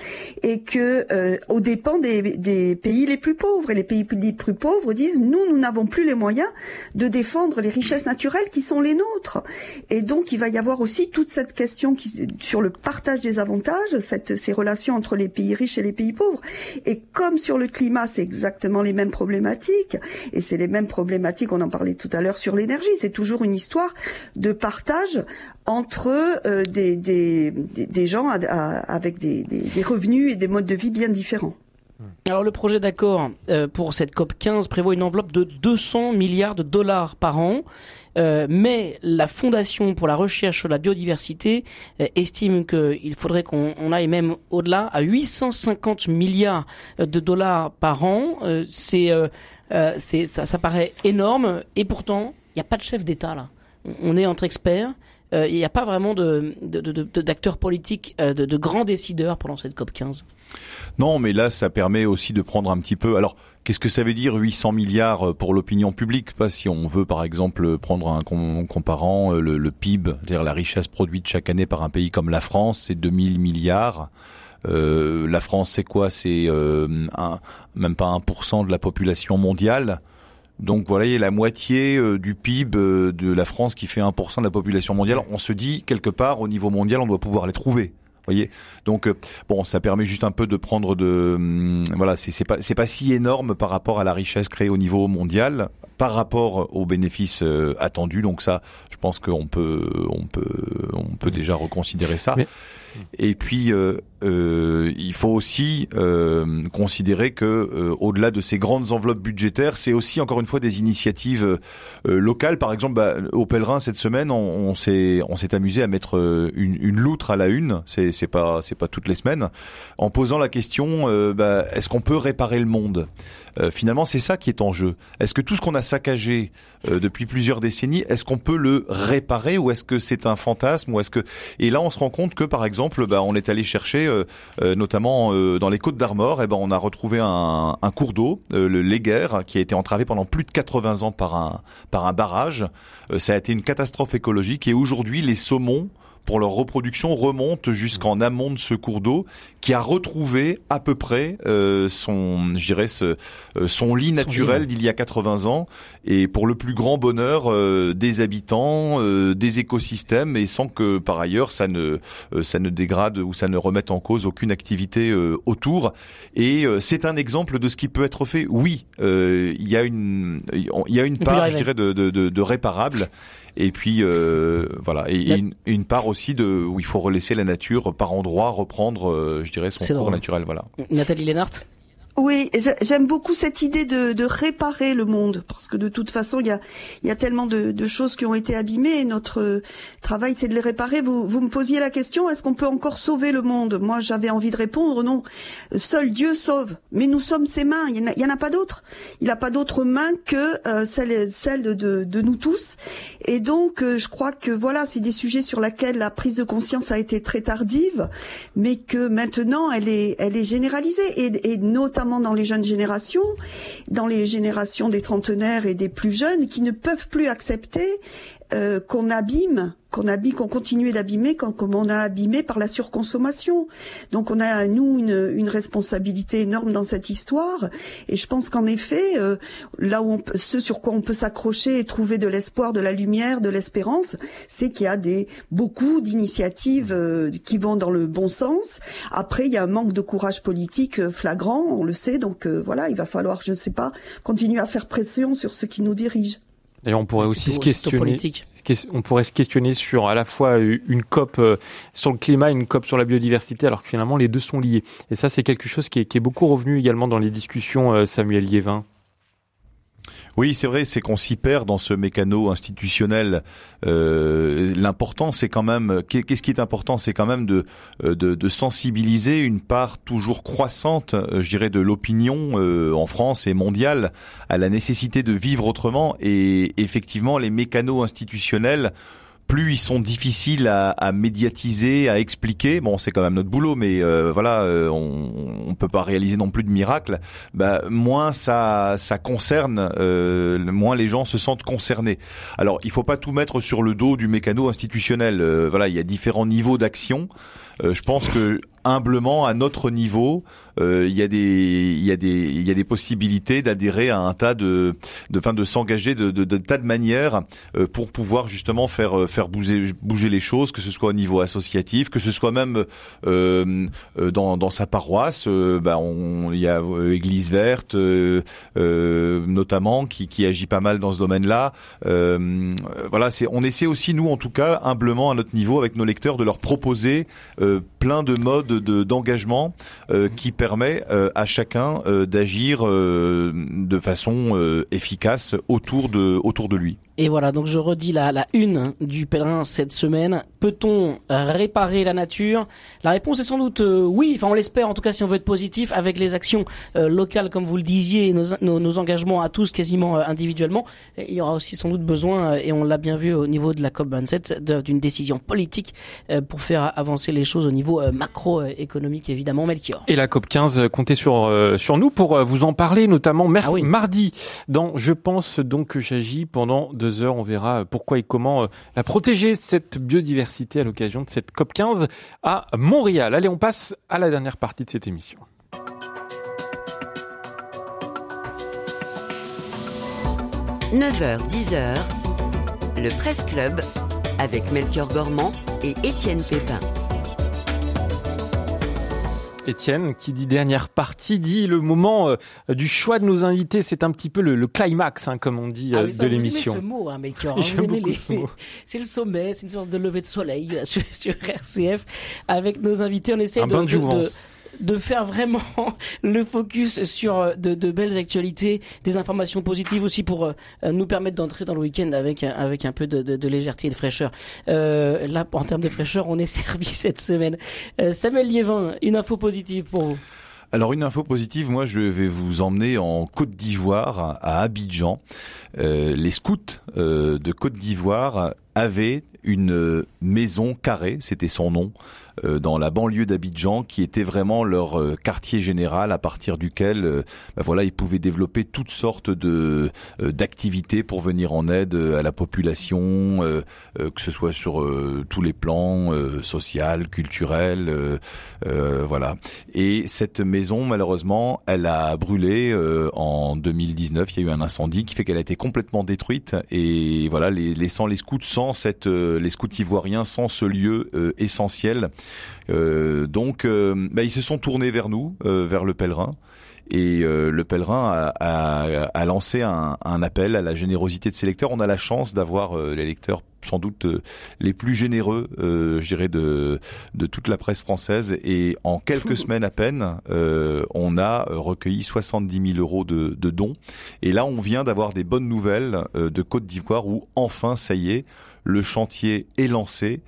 et que euh, dépens des, pays les plus pauvres. Et les pays les plus pauvres disent nous, nous n'avons plus les moyens de défendre les richesses naturelles qui sont les nôtres. Et donc il va y avoir aussi toute cette question qui, sur le partage des avantages, ces relations entre les pays pays riches et les pays pauvres. Et comme sur le climat, c'est exactement les mêmes problématiques, et c'est les mêmes problématiques, on en parlait tout à l'heure sur l'énergie, c'est toujours une histoire de partage entre euh, des, des, des, gens avec des, des revenus et des modes de vie bien différents. Alors le projet d'accord euh, pour cette COP 15 prévoit une enveloppe de 200 milliards de dollars par an, euh, mais la Fondation pour la recherche sur la biodiversité euh, estime qu'il faudrait qu'on aille même au-delà à 850 milliards de dollars par an. c'est ça, ça paraît énorme et pourtant il n'y a pas de chef d'État là. On est entre experts. Il n'y a pas vraiment d'acteurs politiques, de, de grands décideurs pendant cette COP 15. Non, mais là, ça permet aussi de prendre un petit peu. Alors, qu'est-ce que ça veut dire 800 milliards pour l'opinion publique? Pas si on veut, par exemple, prendre un comparant euh, le, PIB, c'est-à-dire la richesse produite chaque année par un pays comme la France, c'est 2000 milliards. Euh, la France, c'est quoi? C'est euh, même pas 1% de la population mondiale. Donc voilà, il y a la moitié du PIB de la France qui fait 1% de la population mondiale. On se dit quelque part au niveau mondial, on doit pouvoir les trouver voyez. Donc euh, bon ça permet juste un peu de prendre de hum, voilà c'est pas c'est pas si énorme par rapport à la richesse créée au niveau mondial par rapport aux bénéfices euh, attendus. Donc ça je pense qu'on peut on peut on peut déjà reconsidérer ça. Et puis euh, euh, il faut aussi euh, considérer que euh, au-delà de ces grandes enveloppes budgétaires, c'est aussi encore une fois des initiatives euh, locales. Par exemple, bah, au Pèlerin cette semaine, on, s'est on s'est amusé à mettre une, une, loutre à la une. C'est c'est pas c'est pas toutes les semaines, en posant la question bah, est-ce qu'on peut réparer le monde? Finalement, c'est ça qui est en jeu. Est-ce que tout ce qu'on a saccagé depuis plusieurs décennies, est-ce qu'on peut le réparer ou est-ce que c'est un fantasme ou est-ce que et là on se rend compte que par exemple, bah, on est allé chercher euh, euh, notamment euh, dans les Côtes d'Armor, eh ben on a retrouvé un, cours d'eau, le Léguerre, qui a été entravé pendant plus de 80 ans par un par un barrage. ça a été une catastrophe écologique et aujourd'hui les saumons pour leur reproduction remonte jusqu'en amont de ce cours d'eau qui a retrouvé à peu près euh, son, je dirais, ce, euh, son lit naturel d'il y a 80 ans. Et pour le plus grand bonheur euh, des habitants, euh, des écosystèmes et sans que par ailleurs ça ne ça ne dégrade ou ça ne remette en cause aucune activité autour. Et c'est un exemple de ce qui peut être fait. Oui, il y a une il y a une part, je dirais, de, de, de, de réparable et puis euh, voilà. Et, une, une, part aussi de où il faut relaisser la nature par endroit reprendre euh, je dirais son cours naturel voilà. Nathalie Lénart? Oui, j'aime beaucoup cette idée de, de, réparer le monde, parce que de toute façon, il y a, il y a tellement de, de choses qui ont été abîmées. Et notre travail, c'est de les réparer. Vous, vous me posiez la question, est-ce qu'on peut encore sauver le monde? Moi, j'avais envie de répondre, non. Seul Dieu sauve, mais nous sommes ses mains. Il n'y en, a pas d'autres. Il n'a pas d'autres mains que euh, celle, de, de, nous tous. Et donc, euh, je crois que voilà, c'est des sujets sur lesquels la prise de conscience a été très tardive, mais que maintenant, elle est, elle est généralisée, et, et dans les jeunes générations, dans les générations des trentenaires et des plus jeunes, qui ne peuvent plus accepter euh, qu'on abîme, qu'on abîme, qu'on continue d'abîmer comme on a abîmé par la surconsommation. Donc on a nous une, une responsabilité énorme dans cette histoire. Et je pense qu'en effet, euh, là où on ce sur quoi on peut s'accrocher et trouver de l'espoir, de la lumière, de l'espérance, c'est qu'il y a des beaucoup d'initiatives euh, qui vont dans le bon sens. Après, il y a un manque de courage politique flagrant, on le sait. Donc voilà, il va falloir, je ne sais pas, continuer à faire pression sur ceux qui nous dirigent. D'ailleurs, on pourrait aussi se questionner. On pourrait se questionner sur à la fois une COP euh, sur le climat, et une COP sur la biodiversité, alors que finalement les deux sont liés. Et ça, c'est quelque chose qui est, qui est, beaucoup revenu également dans les discussions, euh, Samuel Liévin. Oui, c'est vrai, c'est qu'on s'y perd dans ce mécano institutionnel. Euh, L'important, c'est quand même, qu'est-ce qui est important, c'est quand même de, euh, sensibiliser une part toujours croissante, euh, je dirais, de l'opinion en France et mondiale à la nécessité de vivre autrement. Et effectivement, les mécanos institutionnels plus ils sont difficiles à, médiatiser, à expliquer. Bon, c'est quand même notre boulot, mais euh, voilà, euh, on, on peut pas réaliser non plus de miracles. Bah, moins ça, ça concerne, euh, moins les gens se sentent concernés. Alors, il faut pas tout mettre sur le dos du mécano institutionnel. voilà, il y a différents niveaux d'action. Je pense que humblement, à notre niveau, euh, il y a des possibilités d'adhérer à un tas de de fin de s'engager de, tas de manières euh, pour pouvoir justement faire bouger les choses, que ce soit au niveau associatif, que ce soit même euh, dans sa paroisse. bah il y a Église verte notamment qui agit pas mal dans ce domaine-là. voilà, on essaie aussi nous en tout cas humblement à notre niveau avec nos lecteurs de leur proposer euh, plein de modes de d'engagement euh, qui permet euh, à chacun d'agir de façon efficace autour de autour de lui. Et voilà, donc je redis la, la une du pèlerin cette semaine. Peut-on réparer la nature? La réponse est sans doute oui, enfin on l'espère en tout cas si on veut être positif avec les actions locales comme vous le disiez et nos, nos, nos, engagements à tous quasiment individuellement. Il y aura aussi sans doute besoin, et on l'a bien vu au niveau de la COP27, d'une décision politique pour faire avancer les choses au niveau euh, macroéconomique évidemment Melchior. Et la COP 15 comptez sur euh, sur nous pour euh, vous en parler notamment ah mardi dans je pense donc que j'agis pendant deux heures on verra pourquoi et comment la protéger cette biodiversité à l'occasion de cette COP 15 à Montréal. Allez on passe à la dernière partie de cette émission. « 9h, 10h, le Presse Club avec Melchior Gormand et Étienne Pépin. Étienne, qui dit dernière partie, dit le moment euh, du choix de nos invités. C'est un petit peu le, climax, hein, comme on dit, ah euh, de l'émission. ce mot, hein, Melchior. C'est le sommet, c'est une sorte de lever de soleil euh, sur, sur RCF. Avec nos invités, on essaie de, de, de faire vraiment le focus sur euh, de, de, belles actualités, des informations positives aussi pour euh, nous permettre d'entrer dans le week-end avec avec un peu de, de, de, légèreté et de fraîcheur. Euh, là, en termes de fraîcheur, on est servi cette semaine. Euh, Samuel Liévin, une info positive pour vous. Alors une info positive, moi je vais vous emmener en Côte d'Ivoire, à Abidjan. Euh, les scouts euh, de Côte d'Ivoire avaient une maison carrée, c'était son nom, euh, dans la banlieue d'Abidjan, qui était vraiment leur euh, quartier général à partir duquel, euh, bah voilà, ils pouvaient développer toutes sortes de d'activités pour venir en aide à la population, que ce soit sur tous les plans, social, culturel, voilà. Et cette maison, malheureusement, elle a brûlé en 2019. Il y a eu un incendie qui fait qu'elle a été complètement détruite et voilà, laissant les scouts sans cette, les scouts ivoiriens sans ce lieu essentiel euh, donc, euh, bah, ils se sont tournés vers nous, euh, vers le pèlerin. Et le pèlerin a, lancé un, appel à la générosité de ses lecteurs. On a la chance d'avoir les lecteurs sans doute les plus généreux, je dirais, de, de toute la presse française. Et en quelques semaines à peine, on a recueilli 70 000 euros de, de dons. Et là, on vient d'avoir des bonnes nouvelles de Côte d'Ivoire où enfin, ça y est, le chantier est lancé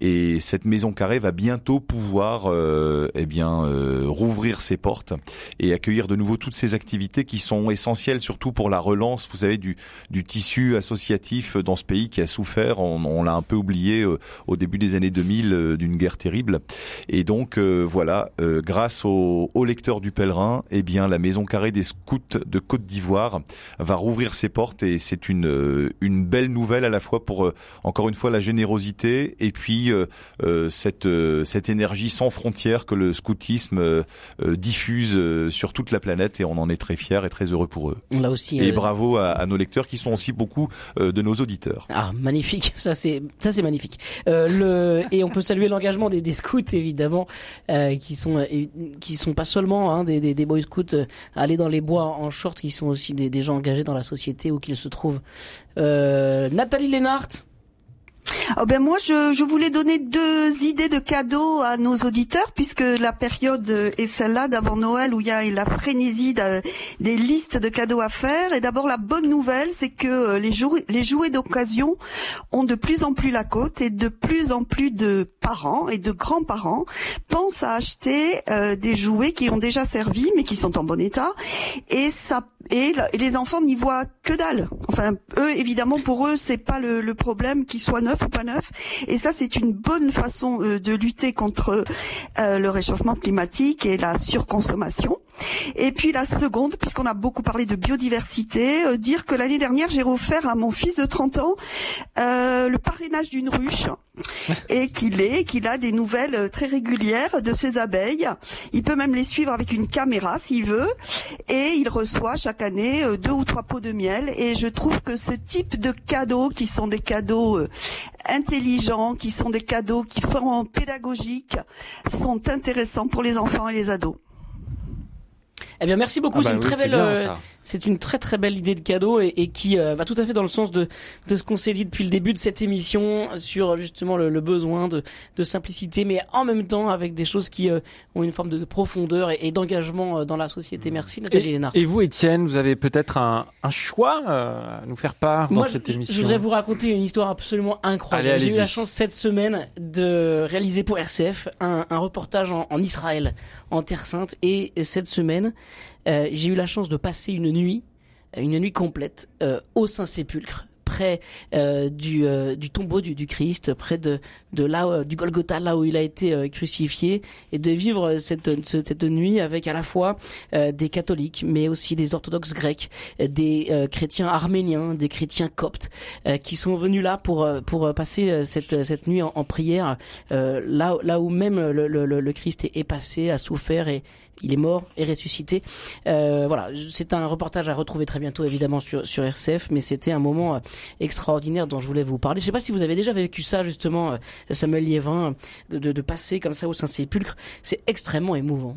et cette maison carrée va bientôt pouvoir euh, eh bien euh, rouvrir ses portes et accueillir de nouveau toutes ces activités qui sont essentielles surtout pour la relance vous savez du, du tissu associatif dans ce pays qui a souffert. On, on l'a un peu oublié euh, au début des années 2000 euh, d'une guerre terrible. Et donc voilà grâce aux au lecteurs du pèlerin eh bien la maison carrée des scouts de Côte d'Ivoire va rouvrir ses portes et c'est une une belle nouvelle à la fois pour encore une fois la générosité et puis euh, euh, cette euh, cette énergie sans frontières que le scoutisme diffuse sur toute la planète et on en est très fiers et très heureux pour eux. Là aussi. Et bravo à, nos lecteurs qui sont aussi beaucoup de nos auditeurs. Ah magnifique, ça c'est ça c'est magnifique. le et on peut saluer l'engagement des, des, scouts évidemment qui sont qui sont pas seulement hein, des, des, des boy scouts aller dans les bois en short, qui sont aussi des, des gens engagés dans la société où qu'ils se trouvent. Nathalie Lénart Oh ben moi, je, je, voulais donner deux idées de cadeaux à nos auditeurs, puisque la période est celle-là d'avant Noël où il y a la frénésie des listes de cadeaux à faire. Et d'abord, la bonne nouvelle, c'est que les, jouets, les jouets d'occasion ont de plus en plus la côte et de plus en plus de parents et de grands-parents pensent à acheter euh, des jouets qui ont déjà servi, mais qui sont en bon état. Et ça et les enfants n'y voient que dalle. Enfin, eux, évidemment, pour eux, c'est pas le, problème qu'ils soient neufs ou pas neufs. Et ça, c'est une bonne façon euh, de lutter contre euh, le réchauffement climatique et la surconsommation. Et puis la seconde, puisqu'on a beaucoup parlé de biodiversité, euh, dire que l'année dernière, j'ai offert à mon fils de 30 ans le parrainage d'une ruche et qu'il est, qu'il a des nouvelles euh, très régulières de ses abeilles. Il peut même les suivre avec une caméra s'il veut et il reçoit chaque année euh, deux ou trois pots de miel et je trouve que ce type de cadeaux qui sont des cadeaux euh, intelligents, qui sont des cadeaux qui font pédagogiques, sont intéressants pour les enfants et les ados. Eh bien, merci beaucoup. Ah c'est bah une oui, très c'est belle, bien, euh, ça. C'est une très très belle idée de cadeau et, et qui euh, va tout à fait dans le sens de de ce qu'on s'est dit depuis le début de cette émission sur justement le, le besoin de de simplicité, mais en même temps avec des choses qui euh, ont une forme de profondeur et, et d'engagement euh, dans la société. Merci Nathalie Lénard. et vous, Étienne, vous avez peut-être un, un choix euh, à nous faire part dans Moi, cette émission je voudrais vous raconter une histoire absolument incroyable. J'ai eu la chance cette semaine de réaliser pour RCF un, un reportage en, en Israël, en Terre Sainte, et cette semaine, euh, j'ai eu la chance de passer une nuit, une nuit complète, euh, au Saint-Sépulcre près euh, du, euh, du tombeau du, du Christ, près de, de là euh, du Golgotha, là où il a été euh, crucifié, et de vivre cette, ce- cette nuit avec à la fois des catholiques, mais aussi des orthodoxes grecs, des chrétiens arméniens, des chrétiens coptes, qui sont venus là pour pour passer cette cette nuit en, en prière, là là où même le, le, le- le Christ est, est passé, a souffert et il est mort et ressuscité. Euh, voilà, c'est un reportage à retrouver très bientôt évidemment sur sur RCF, mais c'était un moment euh, extraordinaire dont je voulais vous parler. Je sais pas si vous avez déjà vécu ça justement, euh, Samuel Liévin, de, de, de passer comme ça au Saint-Sépulcre. C'est extrêmement émouvant.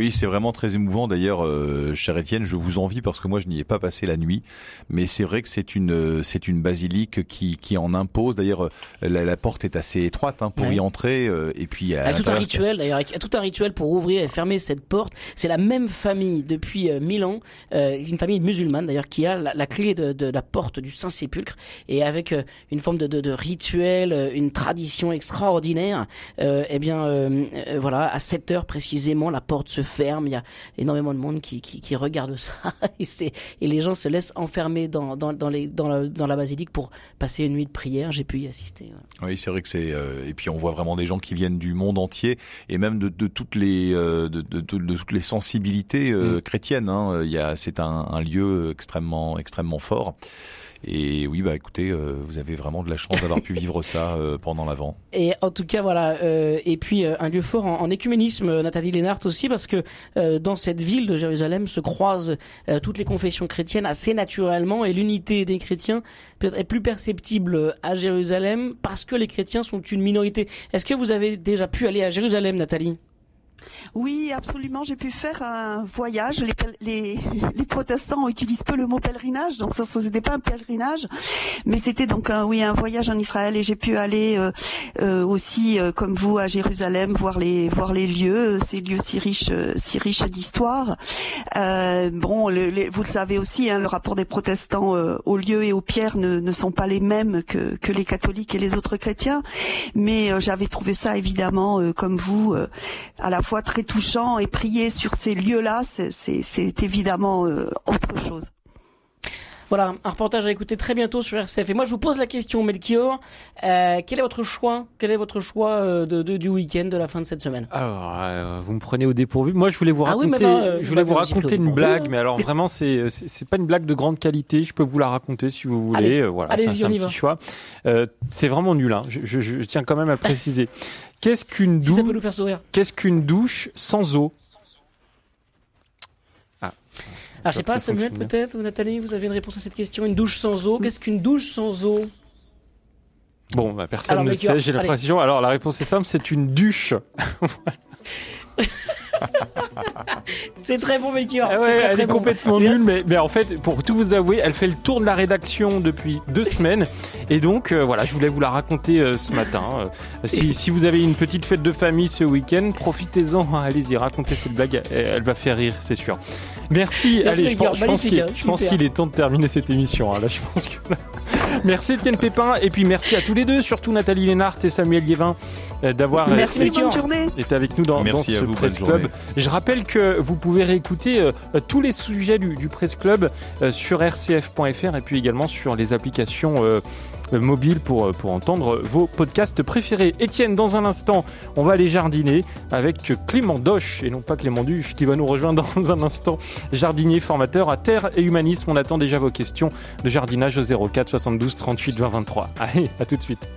Oui, c'est vraiment très émouvant. D'ailleurs, euh, cher Étienne, je vous envie parce que moi, je n'y ai pas passé la nuit. Mais c'est vrai que c'est une euh, c'est une basilique qui qui en impose. D'ailleurs, euh, la, la porte est assez étroite hein, pour Ouais. y entrer. euh, et puis à a tout un rituel d'ailleurs, tout un rituel pour ouvrir et fermer cette porte. C'est la même famille depuis euh, mille ans, euh, une famille musulmane d'ailleurs qui a la, la clé de, de la porte du Saint Sépulcre et avec euh, une forme de, de, de rituel, euh, une tradition extraordinaire. Euh, eh bien, euh, euh, voilà, à 7 heures précisément, la porte se ferme. Il y a énormément de monde qui, qui, qui regarde ça et, c'est- et les gens se laissent enfermer dans, dans, dans, les, dans, la, dans la basilique pour passer une nuit de prière. J'ai pu y assister. voilà. Oui, c'est vrai que c'est euh, et puis on voit vraiment des gens qui viennent du monde entier et même de, de toutes les euh, de, de- de- toutes les sensibilités euh, Mm. chrétiennes. Hein. Il y a c'est un, un lieu extrêmement extrêmement fort. Et oui, bah écoutez, euh, vous avez vraiment de la chance d'avoir pu vivre ça euh, pendant l'avant. Et en tout cas, voilà. euh, et puis euh, un lieu fort en, en écuménisme, euh, Nathalie Lénart aussi, parce que euh, dans cette ville de Jérusalem se croisent toutes les confessions chrétiennes assez naturellement, et l'unité des chrétiens est plus perceptible à Jérusalem parce que les chrétiens sont une minorité. Est-ce que vous avez déjà pu aller à Jérusalem, Nathalie? Oui, absolument. J'ai pu faire un voyage. Les, les, les protestants utilisent peu le mot pèlerinage, donc ça, ça c'était pas un pèlerinage, mais c'était donc un, oui un voyage en Israël et j'ai pu aller euh, euh, aussi euh, comme vous à Jérusalem voir les voir les lieux, ces lieux si riches euh, si riches d'histoire. Euh, bon, le- les- vous le savez aussi, hein, le rapport des protestants euh, aux lieux et aux pierres ne, ne sont pas les mêmes que que les catholiques et les autres chrétiens, mais j'avais trouvé ça évidemment comme vous à la fois très touchant et prier sur ces lieux-là, c'est évidemment euh, autre chose. Voilà, un reportage à écouter très bientôt sur RCF. Et moi, je vous pose la question, Melchior. Euh, quel est votre choix Quel est votre choix euh, de, de- du week-end, de la fin de cette semaine? Alors, euh, vous me prenez au dépourvu. Moi, je voulais vous Ah oui, raconter, mais bah, euh, je voulais vous raconter une blague, mais alors vraiment, c'est c'est pas une blague de grande qualité. Je peux vous la raconter si vous voulez. Allez, Euh, voilà, allez-y, c'est un- un y petit va. choix. C'est vraiment nul. Hein. Je, je- je tiens quand même à le préciser. Qu'une douche. Qu'est-ce qu'une douche sans eau? Ah, je sais pas, Samuel, peut-être, ou Nathalie, vous avez une réponse à cette question Une douche sans eau Qu'est-ce qu'une douche sans eau? Bon, bah, personne Alors, ne sait. J'ai l'impression. Alors, la réponse est simple. C'est une douche. C'est très bon, Melchior. Ah ouais, très, elle très est bon. complètement nulle, mais, mais en fait, pour tout vous avouer, elle fait le tour de la rédaction depuis deux semaines. Et donc, euh, voilà, je voulais vous la raconter euh, ce matin. Euh, si, si vous avez une petite fête de famille ce week-end, profitez-en. hein, Allez-y, racontez cette blague. Elle, elle va faire rire, c'est sûr. Merci. Merci, Allez, je pense, qu'il hein, qu'il est temps de terminer cette émission. hein. Là, je pense que. Merci Étienne Pépin et puis merci à tous les deux, surtout Nathalie Lénart et Samuel euh, d'avoir euh, Merci, bonne journée. est avec nous dans, Merci dans à ce vous, Presse Club. journée. Je rappelle que vous pouvez réécouter euh, euh, tous les sujets du, du Presse Club euh, sur rcf.fr et puis également sur les applications euh, euh, mobile pour, pour entendre vos podcasts préférés. Étienne, dans un instant, on va aller jardiner avec Clément Doche et non pas Clément Duche qui va nous rejoindre dans un instant. Jardinier, formateur à terre et humanisme. On attend déjà vos questions de jardinage au 04 72 38 20 23. Allez, à tout de suite.